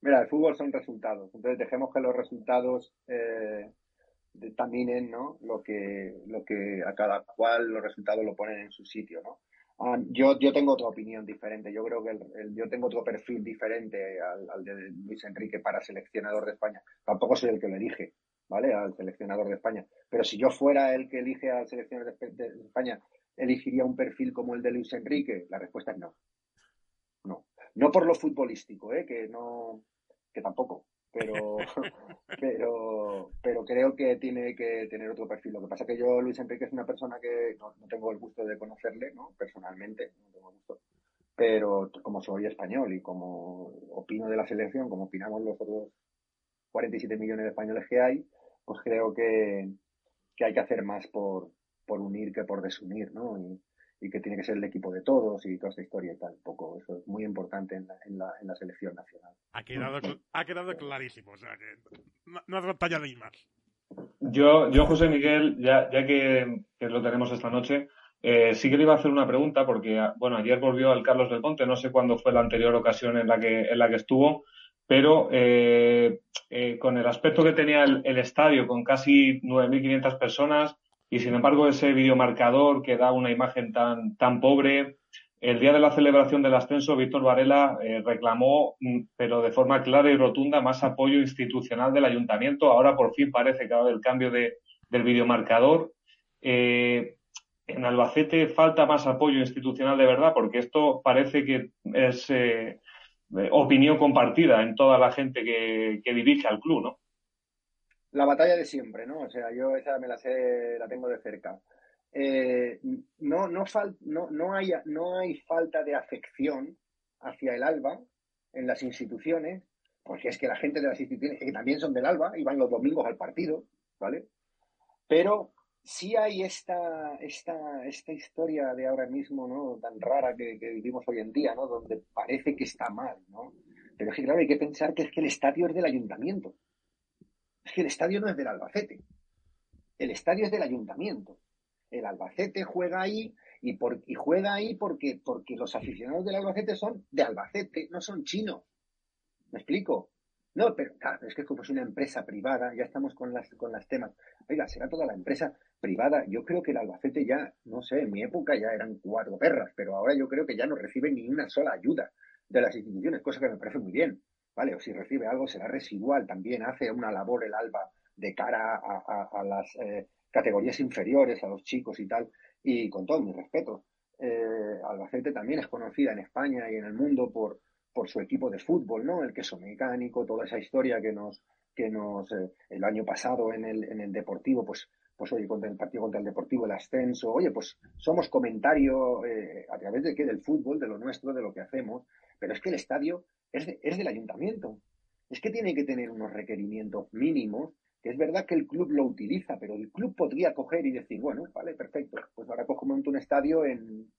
Speaker 2: Mira, el fútbol son resultados, entonces dejemos que los resultados eh, determinen ¿no? lo, que, lo que a cada cual los resultados lo ponen en su sitio. ¿no? Ah, yo, yo tengo otra opinión diferente, yo creo que yo tengo otro perfil diferente al, al de Luis Enrique para seleccionador de España. Tampoco soy el que lo elige, ¿vale? Al seleccionador de España. Pero si yo fuera el que elige al seleccionador de, España, ¿elegiría un perfil como el de Luis Enrique? La respuesta es no. No. No por lo futbolístico, ¿eh? Que no, que tampoco. Pero, pero, pero creo que tiene que tener otro perfil. Lo que pasa es que yo, Luis Enrique, es una persona que no, tengo el gusto de conocerle, ¿no? Personalmente, no tengo gusto. Pero como soy español y como opino de la selección, como opinamos los otros 47 millones de españoles que hay, pues creo que, hay que hacer más por, por unir que por desunir, ¿no? Y, que tiene que ser el equipo de todos y toda esta historia y tal. poco, eso es muy importante en la, en la, en la selección nacional.
Speaker 1: Ha quedado, ha quedado clarísimo, o sea que no, hace falta añadir más.
Speaker 3: Yo, yo, José Miguel, ya, ya que, lo tenemos esta noche, eh, sí que le iba a hacer una pregunta porque, bueno, ayer volvió el Carlos del Ponte, no sé cuándo fue la anterior ocasión en la que, en la que estuvo, pero eh, eh, con el aspecto que tenía el, estadio, con casi 9.500 personas, y sin embargo ese videomarcador que da una imagen tan, tan pobre, el día de la celebración del ascenso, Víctor Varela eh, reclamó, mm, pero de forma clara y rotunda, más apoyo institucional del ayuntamiento. Ahora por fin parece que va a haber el cambio de, del videomarcador. en Albacete falta más apoyo institucional de verdad, porque esto parece que es opinión compartida en toda la gente que, dirige al club, ¿no?
Speaker 2: La batalla de siempre, ¿no? O sea, yo esa me la sé, la tengo de cerca. Eh, no, no, no, no, hay, no hay falta de afección hacia el ALBA en las instituciones, porque es que la gente de las instituciones, que también son del ALBA, y van los domingos al partido, ¿vale? Pero sí hay esta, esta, esta historia de ahora mismo, ¿no? Tan rara que, vivimos hoy en día, ¿no? Donde parece que está mal, ¿no? Pero es que, claro, hay que pensar que es que el estadio es del ayuntamiento. Que el estadio no es del Albacete. El estadio es del ayuntamiento. El Albacete juega ahí y, juega ahí porque, porque los aficionados del Albacete son de Albacete, no son chinos. ¿Me explico? No, pero claro, es que como es una empresa privada, ya estamos con las, con las temas. Oiga, será toda la empresa privada. Yo creo que el Albacete ya, no sé, en mi época ya eran cuatro perras, pero ahora yo creo que ya no recibe ni una sola ayuda de las instituciones, cosa que me parece muy bien. ¿Vale? O si recibe algo será residual. También hace una labor el ALBA de cara a, las eh, categorías inferiores, a los chicos y tal. Y con todo mi respeto, eh, Albacete también es conocida en España y en el mundo por, su equipo de fútbol, ¿no? El queso mecánico, toda esa historia que nos, que nos, eh, el año pasado en el, en el Deportivo, pues, pues oye, contra el partido contra el Deportivo, el ascenso, oye, pues somos comentario eh, a través de qué, del fútbol, de lo nuestro, de lo que hacemos, pero es que el estadio es, del ayuntamiento. Es que tiene que tener unos requerimientos mínimos, es verdad que el club lo utiliza, pero el club podría coger y decir, bueno, vale, perfecto, pues ahora cojo un estadio en,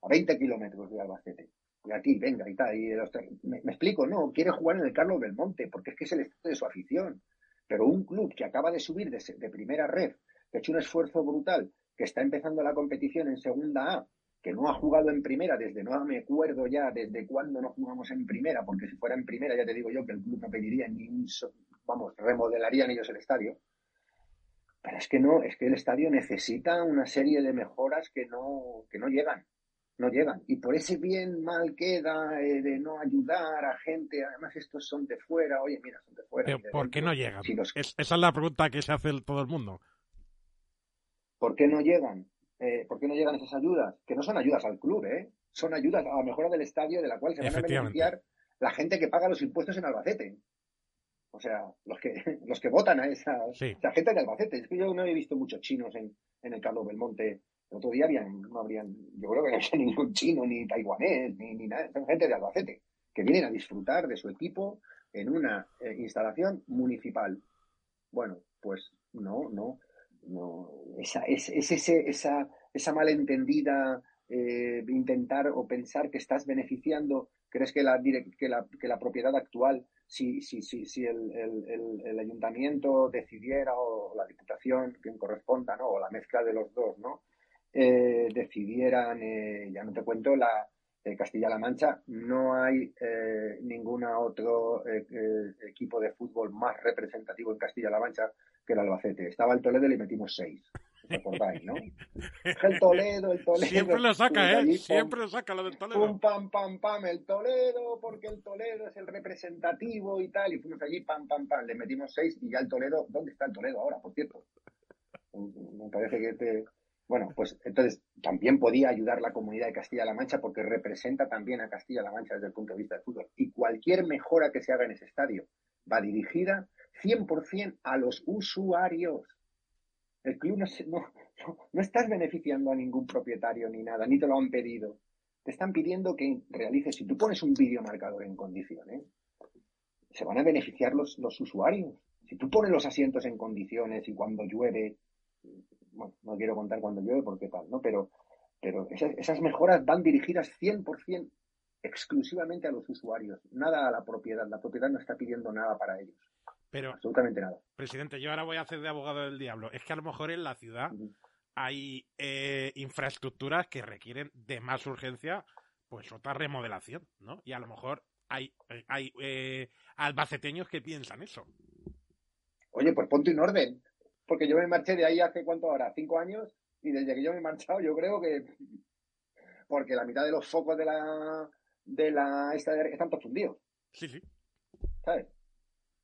Speaker 2: a 20 kilómetros de Albacete y aquí, venga, y tal. Y me, explico, no, quiere jugar en el Carlos Belmonte, porque es que es el estado de su afición. Pero un club que acaba de subir de, primera red, que ha hecho un esfuerzo brutal, que está empezando la competición en segunda A, que no ha jugado en primera desde no me acuerdo ya desde cuándo no jugamos en primera, porque si fuera en primera ya te digo yo que el club no pediría ni un, vamos, remodelarían ellos el estadio. Pero es que no, es que el estadio necesita una serie de mejoras que no, que no llegan no llegan. Y por ese bien mal queda eh, de no ayudar a gente, además estos son de fuera, oye, mira, son de fuera.
Speaker 1: ¿Por qué no llegan? esa es la pregunta que se hace todo el mundo.
Speaker 2: ¿Por qué no llegan? Eh, ¿Por qué no llegan esas ayudas? Que no son ayudas al club, ¿eh? Son ayudas a la mejora del estadio de la cual se van a beneficiar la gente que paga los impuestos en Albacete. O sea, los que, los que votan a esa, gente de Albacete. Es que yo no he visto muchos chinos en, en el Carlos Belmonte el otro día habían, no habrían, yo creo que no había ningún chino, ni taiwanés, ni, ni nada, son gente de Albacete, que vienen a disfrutar de su equipo en una eh, instalación municipal. Bueno, pues no, no, no, esa, es, es ese, esa, esa malentendida eh, intentar o pensar que estás beneficiando, crees que la, que la, que la propiedad actual, si, si, si, si el, el, el, ayuntamiento decidiera o la diputación, quien corresponda, ¿no? o la mezcla de los dos, ¿no? eh, decidieran, eh, ya no te cuento, la Castilla-La Mancha, no hay ningún otro equipo de fútbol más representativo en Castilla-La Mancha que el Albacete. Estaba el Toledo y le metimos seis. ¿Recordáis, no? El Toledo, el Toledo.
Speaker 1: Siempre lo saca, ¿eh? Siempre lo saca lo del Toledo.
Speaker 2: Pum, pam, pam, pam, el Toledo, porque el Toledo es el representativo y tal. Y fuimos allí, pam, pam, pam, le metimos seis y ya el Toledo. ¿Dónde está el Toledo ahora, por cierto? Me parece que te, bueno, pues entonces también podía ayudar la comunidad de Castilla-La Mancha porque representa también a Castilla-La Mancha desde el punto de vista del fútbol. Y cualquier mejora que se haga en ese estadio va dirigida 100% a los usuarios. El club no, no, no, estás beneficiando a ningún propietario ni nada, ni te lo han pedido. Te están pidiendo que realices, si tú pones un videomarcador en condiciones, se van a beneficiar los, los usuarios. Si tú pones los asientos en condiciones y cuando llueve bueno, no quiero contar cuando llueve porque tal, ¿no? Pero, pero esas, mejoras van dirigidas 100% exclusivamente a los usuarios, nada a la propiedad. La propiedad no está pidiendo nada para ellos.
Speaker 1: Pero,
Speaker 2: absolutamente nada.
Speaker 1: Presidente, yo ahora voy a hacer de abogado del diablo. Es que a lo mejor en la ciudad hay eh, infraestructuras que requieren de más urgencia, pues otra remodelación, ¿no? Y a lo mejor hay, hay eh, albaceteños que piensan eso.
Speaker 2: Oye, pues ponte en orden porque yo me marché de ahí hace cuánto ahora, cinco años, y desde que yo me he marchado, yo creo que porque la mitad de los focos de la de la esta de, están todos fundidos.
Speaker 1: Sí, sí.
Speaker 2: ¿Sabes?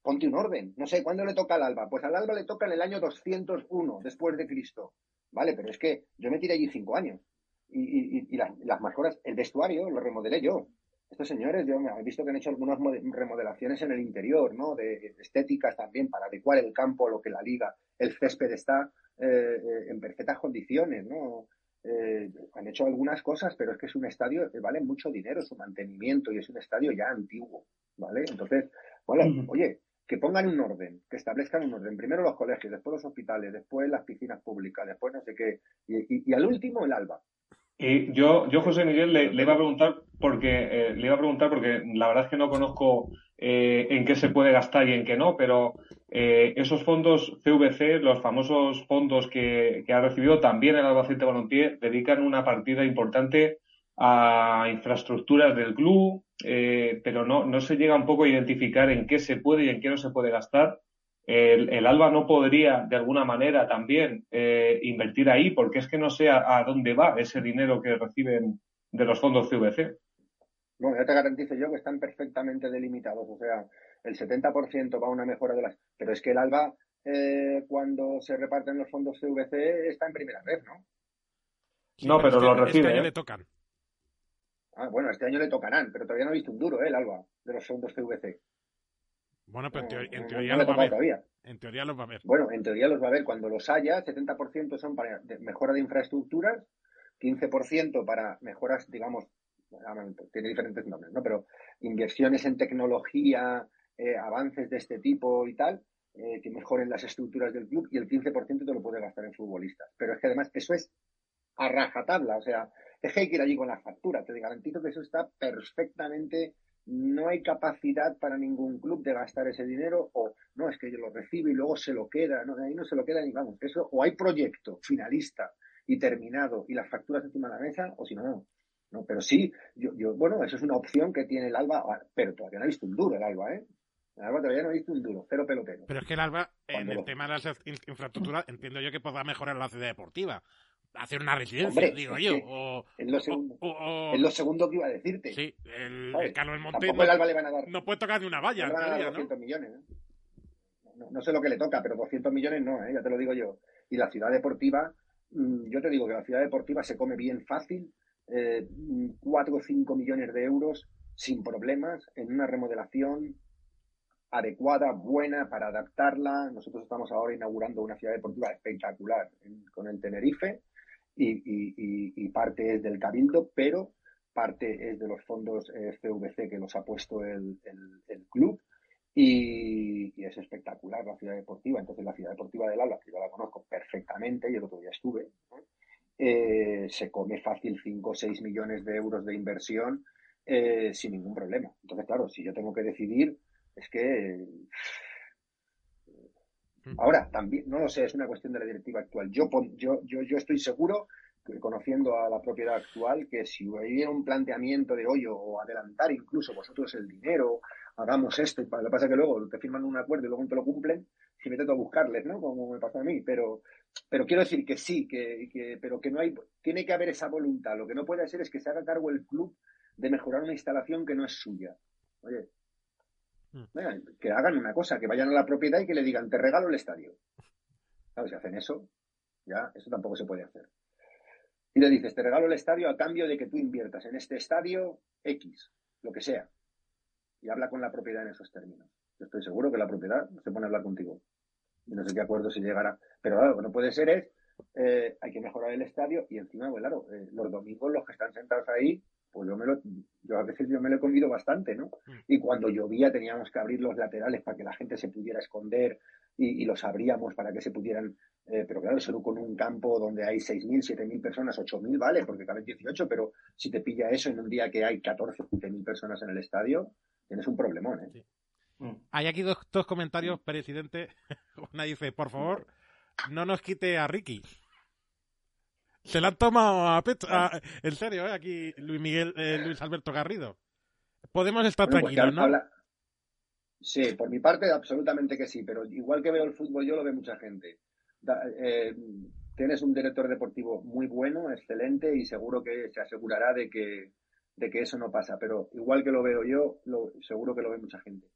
Speaker 2: Ponte un orden. No sé, ¿cuándo le toca al alba? Pues al alba le toca en el año 201 después de Cristo. ¿Vale? Pero es que yo me tiré allí cinco años. Y, y, y las, las mejoras, el vestuario lo remodelé yo estos señores, yo he visto que han hecho algunas remodelaciones en el interior, ¿no? De estéticas también para adecuar el campo a lo que la liga, el césped está eh, eh, en perfectas condiciones, ¿no? Eh, han hecho algunas cosas, pero es que es un estadio que vale mucho dinero su mantenimiento y es un estadio ya antiguo, ¿vale? Entonces, bueno, oye, que pongan un orden, que establezcan un orden. Primero los colegios, después los hospitales, después las piscinas públicas, después no sé qué, y, al último el ALBA.
Speaker 3: Y yo, yo José Miguel, le, iba a preguntar porque eh, le iba a preguntar porque la verdad es que no conozco eh, en qué se puede gastar y en qué no, pero eh, esos fondos CVC, los famosos fondos que, ha recibido también el Albacete Balompié, dedican una partida importante a infraestructuras del club, pero no, no se llega un poco a identificar en qué se puede y en qué no se puede gastar el, ALBA no podría de alguna manera también eh, invertir ahí porque es que no sé a, dónde va ese dinero que reciben de los fondos CVC.
Speaker 2: Bueno, ya te garantizo yo que están perfectamente delimitados. O sea, el 70% va a una mejora de las. Pero es que el ALBA, eh, cuando se reparten los fondos CVC, está en primera vez, ¿no?
Speaker 3: no, pero, lo recibe. Este
Speaker 1: año
Speaker 3: ¿eh?
Speaker 1: le tocan.
Speaker 2: Ah, bueno, este año le tocarán, pero todavía no he visto un duro, ¿eh? El ALBA, de los fondos CVC.
Speaker 1: Bueno, pero en, teoría los va a ver. En teoría los va a ver.
Speaker 2: Bueno, en teoría los va a ver. Cuando los haya, 70% son para mejora de infraestructuras, 15% para mejoras, digamos, tiene diferentes nombres, ¿no? Pero inversiones en tecnología, eh, avances de este tipo y tal, eh, que mejoren las estructuras del club y el 15% te lo puede gastar en futbolistas. Pero es que además eso es a rajatabla, o sea, es que hay que ir allí con la factura. Te garantizo que eso está perfectamente no hay capacidad para ningún club de gastar ese dinero o no, es que lo recibe y luego se lo queda, no, ahí no se lo queda ni vamos, eso o hay proyecto finalista y terminado y las facturas encima de la mesa o si no, no. No, pero sí, yo, yo, bueno, eso es una opción que tiene el Alba, ah, pero todavía no ha visto un duro el Alba, ¿eh? El Alba todavía no ha visto un duro, cero pelo pelo.
Speaker 1: Pero es que el Alba, en el tema de las infraestructuras, entiendo yo que podrá mejorar la ciudad deportiva, hacer una residencia, digo yo. O,
Speaker 2: es, lo segundo, es lo segundo que iba a decirte.
Speaker 1: Sí, el, el Carlos
Speaker 2: no, le van a dar,
Speaker 1: no puede tocar ni una valla.
Speaker 2: No,
Speaker 1: teoría,
Speaker 2: 200 millones. ¿no? No, sé lo que le toca, pero 200 millones no, ¿eh? ya te lo digo yo. Y la ciudad deportiva, mm, yo te digo que la ciudad deportiva se come bien fácil, eh, 4 o 5 millones de euros sin problemas en una remodelación adecuada, buena para adaptarla. Nosotros estamos ahora inaugurando una ciudad deportiva espectacular con el Tenerife y, parte es del Cabildo, pero parte es de los fondos CVC eh, que los ha puesto el, club y, es espectacular la ciudad deportiva. Entonces la ciudad deportiva del Alba, que yo la conozco perfectamente y el otro día estuve, eh, se come fácil 5 o 6 millones de euros de inversión eh, sin ningún problema. Entonces, claro, si yo tengo que decidir es que. Ahora, también, no lo sé, es una cuestión de la directiva actual. Yo, yo, yo, yo estoy seguro, conociendo a la propiedad actual, que si hubiera un planteamiento de hoyo o adelantar incluso vosotros el dinero, hagamos esto, lo que pasa es que luego te firman un acuerdo y luego te lo cumplen, si me intento buscarles, ¿no? Como me pasa a mí, pero, pero quiero decir que sí, que, que, pero que no hay, tiene que haber esa voluntad. Lo que no puede ser es que se haga cargo el club de mejorar una instalación que no es suya. Oye, Mm. que hagan una cosa, que vayan a la propiedad y que le digan, te regalo el estadio. Claro, si hacen eso, ya, eso tampoco se puede hacer. Y le dices, te regalo el estadio a cambio de que tú inviertas en este estadio X, lo que sea. Y habla con la propiedad en esos términos. Yo estoy seguro que la propiedad se pone a hablar contigo. Y no sé qué acuerdo se llegará. Pero claro, lo que no puede ser es, eh, hay que mejorar el estadio y encima, pues claro, eh, los domingos los que están sentados ahí pues yo me lo, yo a veces yo me lo he comido bastante, ¿no? Mm. Y cuando llovía teníamos que abrir los laterales para que la gente se pudiera esconder y, los abríamos para que se pudieran, eh, pero claro, solo con un campo donde hay 6.000, 7.000 personas, 8.000 vale, porque caben 18, pero si te pilla eso en un día que hay 14, 15.000 personas en el estadio, tienes un problemón, ¿eh?
Speaker 1: Mm. Hay aquí dos, dos comentarios, presidente. Una dice, por favor, no nos quite a Ricky. Se la han tomado a pecho. en serio, ¿eh? aquí Luis Miguel, eh, Luis Alberto Garrido. Podemos estar pues tranquilos, ¿no?
Speaker 2: Sí, por mi parte, absolutamente que sí, pero igual que veo el fútbol, yo lo ve mucha gente. Eh, tienes un director deportivo muy bueno, excelente, y seguro que se asegurará de que, de que eso no pasa, pero igual que lo veo yo, lo, seguro que lo ve mucha gente.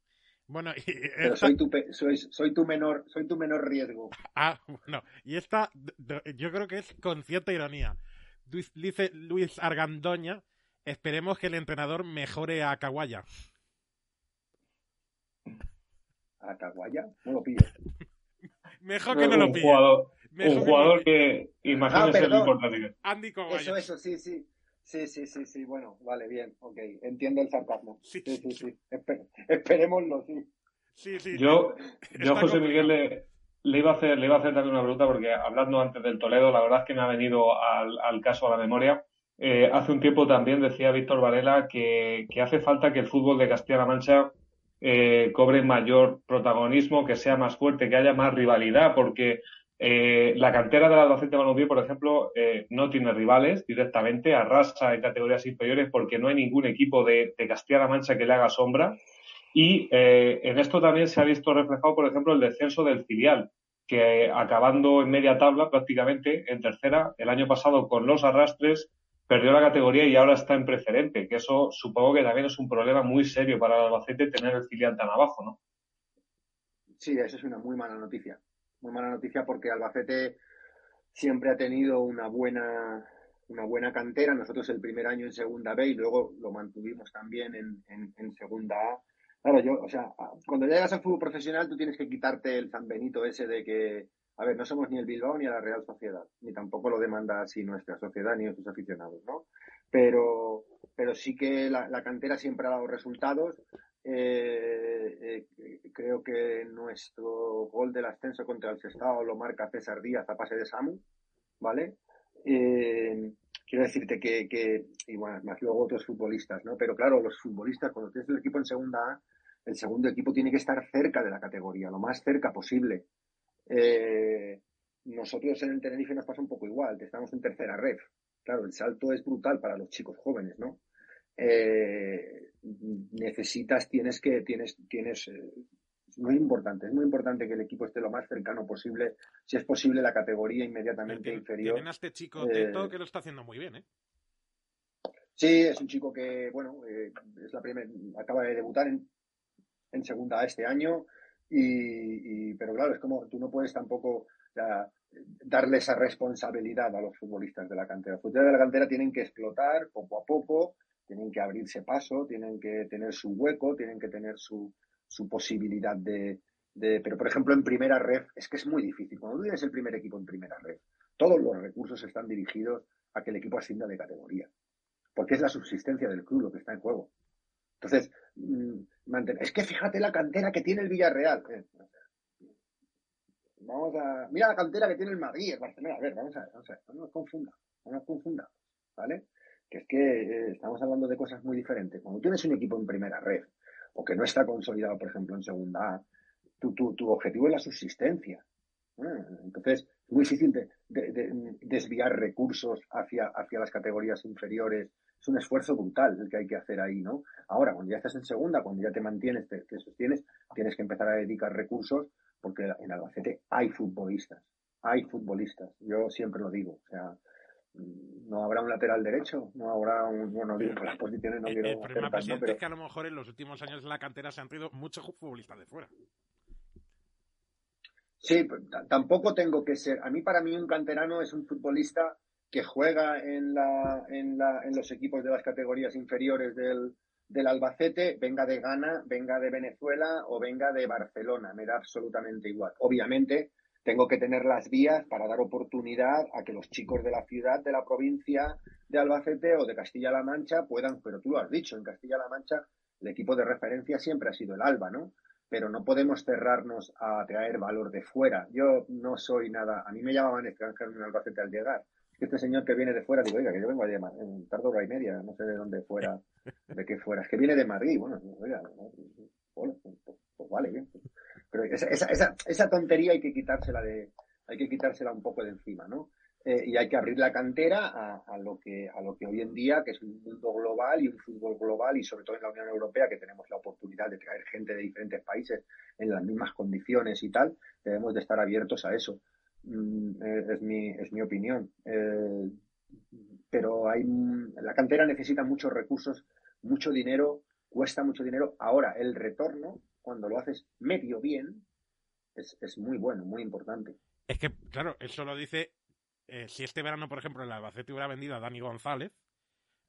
Speaker 1: Bueno, y
Speaker 2: Pero soy tu, soy, soy, tu menor, soy tu menor riesgo.
Speaker 1: Ah, bueno, y esta yo creo que es con cierta ironía. Dice Luis Argandoña, esperemos que el entrenador mejore a Caguaya.
Speaker 2: ¿A Caguaya? No lo pillo.
Speaker 1: Mejor que no, lo pillo.
Speaker 3: un jugador que, imagínese ah, lo importante.
Speaker 1: Andy Caguaya.
Speaker 2: Eso, eso, sí, sí. Sí, sí, sí, sí, bueno, vale, bien, ok, entiendo el sarcasmo. Sí, sí, sí, esperémoslo, sí.
Speaker 1: Sí, sí.
Speaker 3: Yo, yo José Miguel, le, le, iba a hacer, le iba a hacer también una pregunta porque hablando antes del Toledo, la verdad es que me ha venido al, al caso a la memoria. Eh, hace un tiempo también decía Víctor Varela que, que, hace falta que el fútbol de Castilla-La Mancha eh, cobre mayor protagonismo, que sea más fuerte, que haya más rivalidad, porque eh, la cantera del Albacete Balompié, por ejemplo, eh, no tiene rivales directamente, arrasa en categorías inferiores porque no hay ningún equipo de, Castilla-La Mancha que le haga sombra. Y eh, en esto también se ha visto reflejado, por ejemplo, el descenso del filial, que acabando en media tabla prácticamente, en tercera, el año pasado con los arrastres, perdió la categoría y ahora está en preferente, que eso supongo que también es un problema muy serio para el Albacete tener el filial tan abajo, ¿no?
Speaker 2: Sí, eso es una muy mala noticia muy mala noticia porque Albacete siempre ha tenido una buena una buena cantera. Nosotros el primer año en segunda B y luego lo mantuvimos también en, en, segunda A. Claro, yo, o sea, cuando llegas al fútbol profesional tú tienes que quitarte el San Benito ese de que, a ver, no somos ni el Bilbao ni la Real Sociedad, ni tampoco lo demanda así nuestra sociedad ni nuestros aficionados, ¿no? Pero, pero sí que la, la cantera siempre ha dado resultados eh, eh, creo que nuestro gol del ascenso contra el Sestao lo marca César Díaz a pase de Samu, ¿vale? Eh, quiero decirte que, que, y bueno, más luego otros futbolistas, ¿no? Pero claro, los futbolistas, cuando tienes el equipo en segunda A, el segundo equipo tiene que estar cerca de la categoría, lo más cerca posible. nosotros en el Tenerife nos pasa un poco igual, estamos en tercera ref. Claro, el salto es brutal para los chicos jóvenes, ¿no? Eh, necesitas, tienes que, tienes, tienes, eh, muy importante, es muy importante que el equipo esté lo más cercano posible, si es posible la categoría inmediatamente inferior.
Speaker 1: Tienen a este chico Teto eh, que lo está haciendo muy bien, ¿eh?
Speaker 2: Sí, es un chico que, bueno, eh, es la primera, acaba de debutar en, en segunda este año, y, pero claro, es como tú no puedes tampoco darle esa responsabilidad a los futbolistas de la cantera. Los futbolistas de la cantera tienen que explotar poco a poco, tienen que abrirse paso, tienen que tener su hueco, tienen que tener su, su posibilidad de, de, Pero, por ejemplo, en primera red, es que es muy difícil. Cuando tú tienes el primer equipo en primera red, todos los recursos están dirigidos a que el equipo ascienda de categoría. Porque es la subsistencia del club lo que está en juego. Entonces, mm, es que fíjate la cantera que tiene el Villarreal. Eh, vamos a. Mira la cantera que tiene el Madrid, el Barcelona. A ver, vamos a ver, vamos a ver, no nos confundamos, no nos confundamos, ¿vale? Que es que eh, estamos hablando de cosas muy diferentes. Cuando tienes un equipo en primera red, o que no está consolidado, por ejemplo, en segunda tu, tu, tu objetivo es la subsistencia. Entonces, es muy difícil de, desviar recursos hacia, hacia las categorías inferiores. Es un esfuerzo brutal el que hay que hacer ahí, ¿no? Ahora, cuando ya estás en segunda, cuando ya te mantienes, te, te sostienes, tienes que empezar a dedicar recursos porque en Albacete hay futbolistas, hay futbolistas. Yo siempre lo digo, o sea, no habrá un lateral derecho, no habrá un, bueno, digo, las posiciones no quiero
Speaker 1: El problema, presidente, es que a lo mejor en los últimos años en la cantera se han traído muchos futbolistas de fuera.
Speaker 2: Sí, pues, tampoco tengo que ser. A mí, para mí, un canterano es un futbolista que juega en, la, en, la, en los equipos de las categorías inferiores del, del Albacete, venga de Ghana, venga de Venezuela o venga de Barcelona. Me da absolutamente igual. Obviamente, tengo que tener las vías para dar oportunidad a que los chicos de la ciudad, de la provincia de Albacete o de Castilla-La Mancha puedan, pero tú lo has dicho, en Castilla-La Mancha el equipo de referencia siempre ha sido el Alba, ¿no? Pero no podemos cerrarnos a traer valor de fuera. Yo no soy nada, a mí me llamaban extranjero en Albacete al llegar. Este señor que viene de fuera, digo, oiga, que yo vengo de en tardo hora y media, no sé de dónde fuera, de qué fuera, es que viene de Madrid, bueno, oiga, bueno, pues vale, bien. Pero esa, esa, tontería hay que quitársela de, hay que quitársela un poco de encima, ¿no? Eh, y hay que abrir la cantera a, a, lo que, a lo que hoy en día, que es un mundo global y un fútbol global, y sobre todo en la Unión Europea, que tenemos la oportunidad de traer gente de diferentes países en las mismas condiciones y tal, debemos de estar abiertos a eso. Mm, eh, es, mi, es mi opinión. Eh, pero hay, la cantera necesita muchos recursos, mucho dinero, cuesta mucho dinero. Ahora, el retorno cuando lo haces medio bien, es, es muy bueno, muy importante.
Speaker 1: Es que, claro, eso lo dice, eh, si este verano, por ejemplo, el Albacete hubiera vendido a Dani González,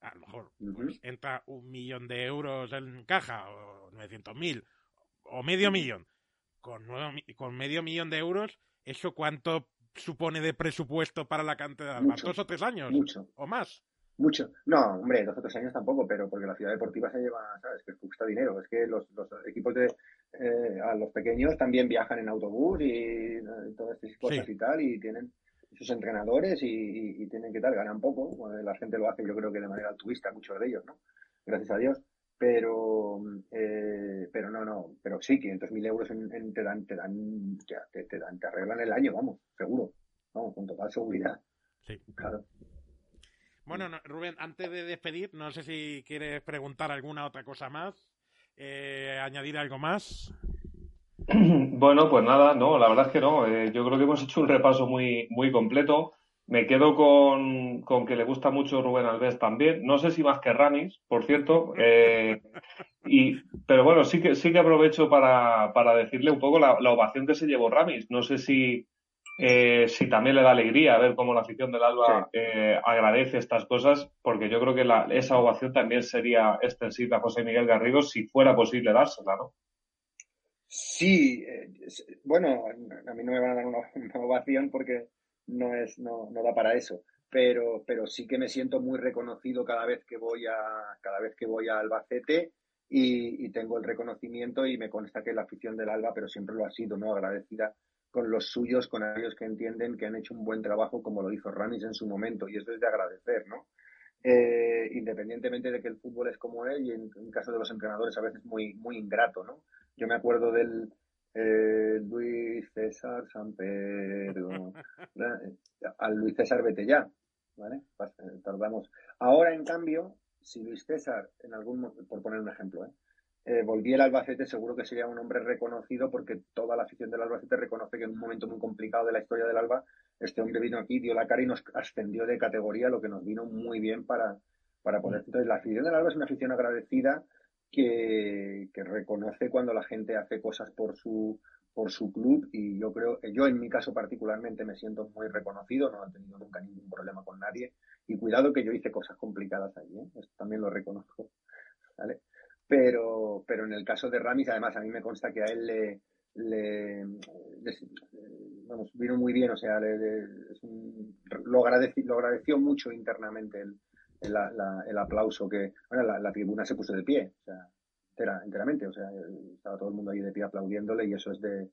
Speaker 1: a lo mejor pues, entra un millón de euros en caja, o 900 mil, o medio millón. Con, con medio millón de euros, ¿eso cuánto supone de presupuesto para la cantidad? ¿Dos o tres años?
Speaker 2: Mucho.
Speaker 1: ¿O más?
Speaker 2: Mucho. No, hombre, dos o tres años tampoco, pero porque la ciudad deportiva se lleva, ¿sabes? Que cuesta dinero. Es que los, los equipos de eh, a los pequeños también viajan en autobús y, eh, todas estas cosas y tal, y tienen sus entrenadores y, y, tienen que tal, ganan poco. la gente lo hace, yo creo que de manera altruista, muchos de ellos, ¿no? Gracias a Dios. Pero, eh, pero no, no, pero sí, 500.000 euros en, te dan, te dan, te, te, dan, te arreglan el año, vamos, seguro. Vamos, con total seguridad.
Speaker 1: Sí. Claro. Bueno, Rubén, antes de despedir, no sé si quieres preguntar alguna otra cosa más, eh, añadir algo más.
Speaker 3: Bueno, pues nada, no, la verdad es que no. Eh, yo creo que hemos hecho un repaso muy, muy completo. Me quedo con, que le gusta mucho Rubén Alves también. No sé si más que Ramis, por cierto. Eh, y, pero bueno, sí que, sí que aprovecho para, para decirle un poco la, la ovación que se llevó Ramis. No sé si, eh, si también le da alegría ver cómo la afición del Alba eh, agradece estas cosas, porque yo creo que la, esa ovación también sería extensiva a José Miguel Garrido si fuera posible dársela, ¿no?
Speaker 2: Sí, eh, bueno, a mí no me van a dar una, ovación porque no es, no, no da para eso, pero, pero sí que me siento muy reconocido cada vez que voy a, cada vez que voy a Albacete y, y tengo el reconocimiento y me consta que la afición del Alba, pero siempre lo ha sido, ¿no? Agradecida con los suyos, con aquellos que entienden que han hecho un buen trabajo como lo hizo Ramis en su momento y eso es de agradecer, ¿no? Eh, independientemente de que el fútbol es como es y en, caso de los entrenadores a veces muy, muy ingrato, ¿no? Yo me acuerdo del eh, Luis César San Pedro, al Luis César Betellá, ¿vale? Tardamos. Ahora, en cambio, si Luis César, en algún por poner un ejemplo, ¿eh? Eh, volviera al Albacete, seguro que sería un hombre reconocido porque toda la afición del Albacete reconoce que en un momento muy complicado de la historia del Alba, este hombre vino aquí, dio la cara y nos ascendió de categoría, lo que nos vino muy bien para, para poder. Entonces, la afición del Alba es una afición agradecida que, que reconoce cuando la gente hace cosas por su, por su club y yo creo, yo en mi caso particularmente me siento muy reconocido, no he tenido nunca ningún problema con nadie y cuidado que yo hice cosas complicadas allí, ¿eh? también lo reconozco, ¿vale? Pero, pero en el caso de Ramis, además, a mí me consta que a él le, le, vamos, vino muy bien, o sea, lo, agradeció, mucho internamente el, el, aplauso que, la, tribuna se puso de pie, o sea, enteramente, o sea, estaba todo el mundo ahí de pie aplaudiéndole y eso es de,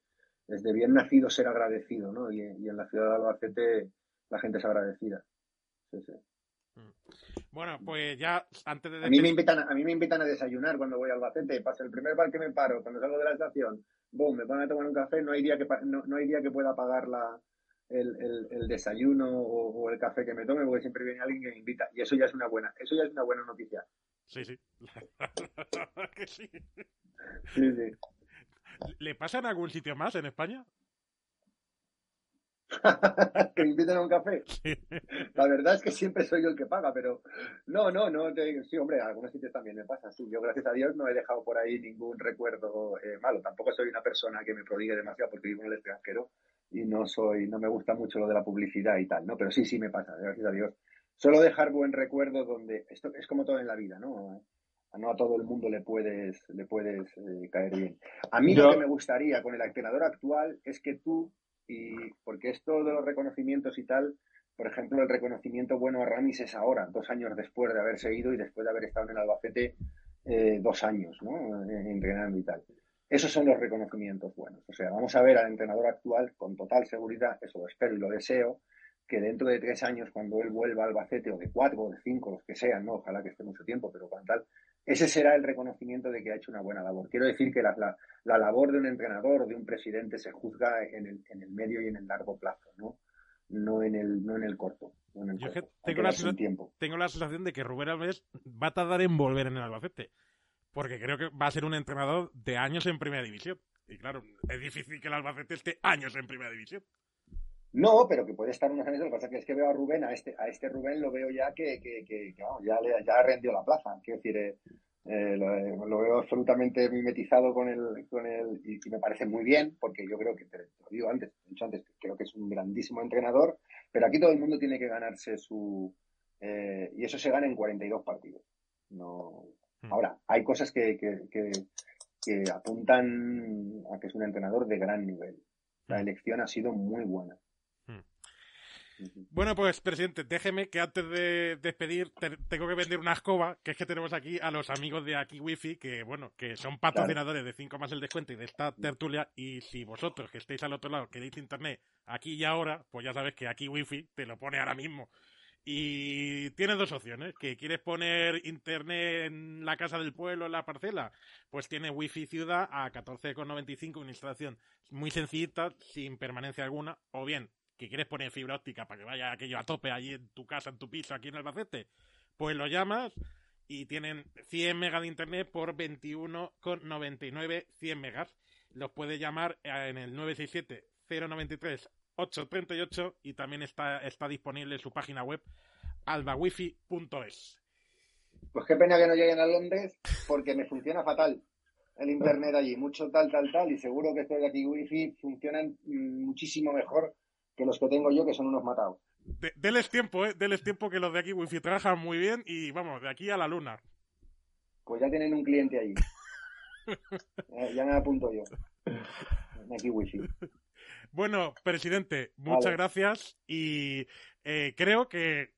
Speaker 2: es de bien nacido ser agradecido, ¿no? Y, y en la ciudad de Albacete la gente es agradecida. Sí, sí.
Speaker 1: Bueno, pues ya antes de...
Speaker 2: A mí, me invitan, a mí me invitan a desayunar cuando voy al Albacete, pasa el primer bar que me paro, cuando salgo de la estación, boom, me ponen a tomar un café, no hay día que, no, no hay día que pueda pagar la, el, el, desayuno o, el café que me tome, porque siempre viene alguien que me invita. Y eso ya es una buena, eso ya es una buena noticia.
Speaker 1: Sí, sí. sí.
Speaker 2: Sí, sí.
Speaker 1: ¿Le pasa en algún sitio más en España?
Speaker 2: que me inviten a un café. La verdad es que siempre soy yo el que paga, pero no, no, no. Sí, hombre, a algunos sitios también me pasa. Sí, yo gracias a Dios no he dejado por ahí ningún recuerdo eh, malo. Tampoco soy una persona que me prodigue demasiado porque vivo en el extranjero y no soy, no me gusta mucho lo de la publicidad y tal, ¿no? Pero sí, sí me pasa, gracias a Dios. Solo dejar buen recuerdo donde esto es como todo en la vida, ¿no? no a todo el mundo le puedes, le puedes eh, caer bien. A mí lo que me gustaría con el entrenador actual es que tú y porque esto de los reconocimientos y tal, por ejemplo, el reconocimiento bueno a Ramis es ahora, dos años después de haberse ido y después de haber estado en el Albacete eh, dos años, ¿no? Entrenando y tal. Esos son los reconocimientos buenos. O sea, vamos a ver al entrenador actual con total seguridad, eso lo espero y lo deseo, que dentro de tres años, cuando él vuelva al Albacete, o de cuatro, o de cinco, los que sean, ¿no? Ojalá que esté mucho tiempo, pero con tal, ese será el reconocimiento de que ha hecho una buena labor. Quiero decir que la, la, labor de un entrenador o de un presidente se juzga en el, en el, medio y en el largo plazo, ¿no? No en el, no en el corto. Yo
Speaker 1: tengo, la tengo la sensación de que Rubén Alves va a tardar en volver en el Albacete, porque creo que va a ser un entrenador de años en Primera División. Y claro, es difícil que el Albacete esté años en Primera División.
Speaker 2: No, pero que puede estar unos años. Lo que pasa es que veo a Rubén, a este, a este Rubén lo veo ya que, que, que, ya, le, ya ha rendido la plaza. Quiero decir, eh, eh, lo, veo absolutamente mimetizado con el, con el y, me parece muy bien, porque yo creo que, te, lo digo antes, he dicho antes, creo que es un grandísimo entrenador, pero aquí todo el mundo tiene que ganarse su. Eh, y eso se gana en 42 partidos. No. Hmm. Ahora, hay cosas que, que, que apuntan a que es un entrenador de gran nivel. La hmm. elección ha sido muy buena.
Speaker 1: Bueno, pues, presidente, déjeme que antes de despedir tengo que vender una escoba, que es que tenemos aquí a los amigos de aquí Wifi, que bueno, que son patrocinadores de 5 más el descuento y de esta tertulia. Y si vosotros que estéis al otro lado queréis internet aquí y ahora, pues ya sabes que aquí Wifi te lo pone ahora mismo. Y tienes dos opciones, que quieres poner internet en la casa del pueblo, en la parcela, pues tiene wifi ciudad a 14,95, una instalación muy sencillita, sin permanencia alguna, o bien que quieres poner fibra óptica para que vaya aquello a tope allí en tu casa, en tu piso, aquí en Albacete, pues lo llamas y tienen 100 megas de internet por 21,99 100 megas. Los puedes llamar en el 967 093 838 y también está, está disponible en su página web albawifi.es.
Speaker 2: Pues qué pena que no lleguen a Londres porque me funciona fatal el internet allí, mucho tal, tal, tal, y seguro que estos de aquí wifi funcionan muchísimo mejor que los que tengo yo, que son unos matados.
Speaker 1: deles tiempo, ¿eh? Deles tiempo que los de aquí Wi-Fi trabajan muy bien y vamos, de aquí a la luna.
Speaker 2: Pues ya tienen un cliente ahí. ya me apunto yo. Aquí Wi-Fi.
Speaker 1: Bueno, presidente, muchas gracias y eh, creo que,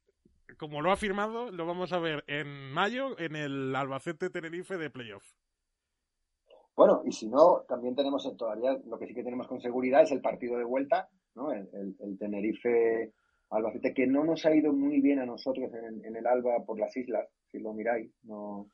Speaker 1: como lo ha firmado, lo vamos a ver en mayo en el Albacete Tenerife de playoff.
Speaker 2: Bueno, y si no, también tenemos todavía, lo que sí que tenemos con seguridad es el partido de vuelta, el, Tenerife Albacete, que no nos ha ido muy bien a nosotros en, el Alba por las islas, si lo miráis, no,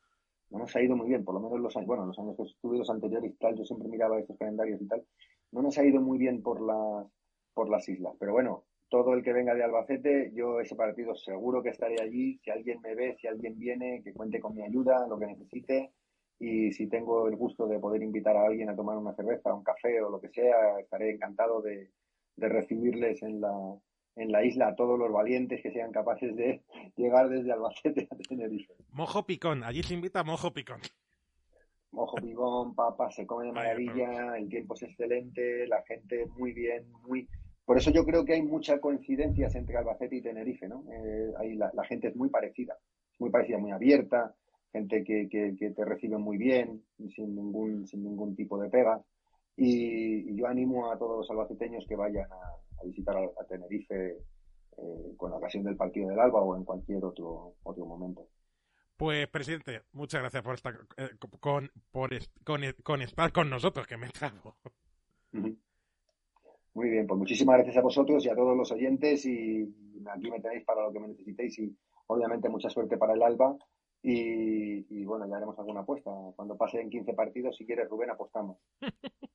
Speaker 2: no nos ha ido muy bien, por lo menos los años, bueno, los años que estuve los anteriores y tal, yo siempre miraba estos calendarios y tal, no nos ha ido muy bien por las, por las islas, pero bueno, todo el que venga de Albacete, yo ese partido seguro que estaré allí, si alguien me ve, si alguien viene, que cuente con mi ayuda, lo que necesite, y si tengo el gusto de poder invitar a alguien a tomar una cerveza, un café o lo que sea, estaré encantado de, de recibirles en la, en la isla a todos los valientes que sean capaces de llegar desde Albacete a Tenerife.
Speaker 1: Mojo picón, allí se invita mojo picón.
Speaker 2: Mojo picón, papa, se come de maravilla, el tiempo es excelente, la gente muy bien, muy... Por eso yo creo que hay muchas coincidencias entre Albacete y Tenerife, ¿no? Eh, ahí la, la, gente es muy parecida, muy parecida, muy abierta, gente que, que, que, te recibe muy bien, sin ningún, sin ningún tipo de pega. Y, y yo animo a todos los albaceteños que vayan a, a visitar a, a Tenerife eh, con la ocasión del partido del Alba o en cualquier otro, otro momento.
Speaker 1: Pues, presidente, muchas gracias por estar eh, con, por, con, con, estar con nosotros, que me trago.
Speaker 2: Muy bien, pues muchísimas gracias a vosotros y a todos los oyentes y aquí me tenéis para lo que me necesitéis y obviamente mucha suerte para el Alba y, y bueno, ya haremos alguna apuesta. Cuando pasen 15 partidos, si quieres, Rubén, apostamos.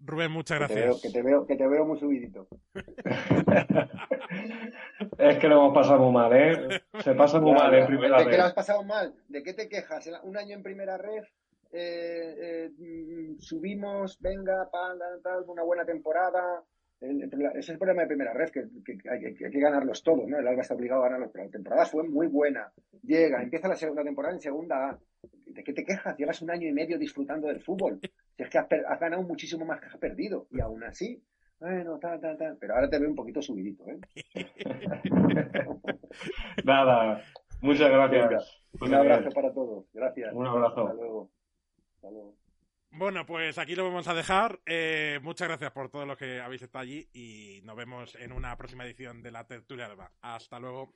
Speaker 1: Rubén, muchas gracias.
Speaker 2: Que te veo, que te veo, que te veo muy subidito.
Speaker 3: es que lo hemos pasado muy mal, ¿eh? Se pasa muy
Speaker 2: Claro,
Speaker 3: mal en primera
Speaker 2: ¿De qué lo has pasado mal? ¿De qué te quejas? Un año en primera red, eh, eh, mm, subimos, venga, pan, tal, tal, una buena temporada. El- el- ese es el problema de primera red, que, que hay, que hay que ganarlos todos, ¿no? El Alba está obligado a ganarlos, pero la temporada fue muy buena. Llega, empieza la segunda temporada en segunda. ¿De qué te quejas? Llevas un año y medio disfrutando del fútbol. Si es que has ganado muchísimo más que has perdido. Y aún así, bueno, tal, tal, tal. Pero ahora te veo un poquito subidito, ¿eh?
Speaker 3: Nada, muchas gracias.
Speaker 2: Un abrazo para todos. Gracias.
Speaker 3: Un abrazo.
Speaker 2: Hasta luego. Hasta luego.
Speaker 1: Bueno, pues aquí lo vamos a dejar. Eh, muchas gracias por todo lo que habéis estado allí y nos vemos en una próxima edición de la Tertulia Alba. Hasta luego.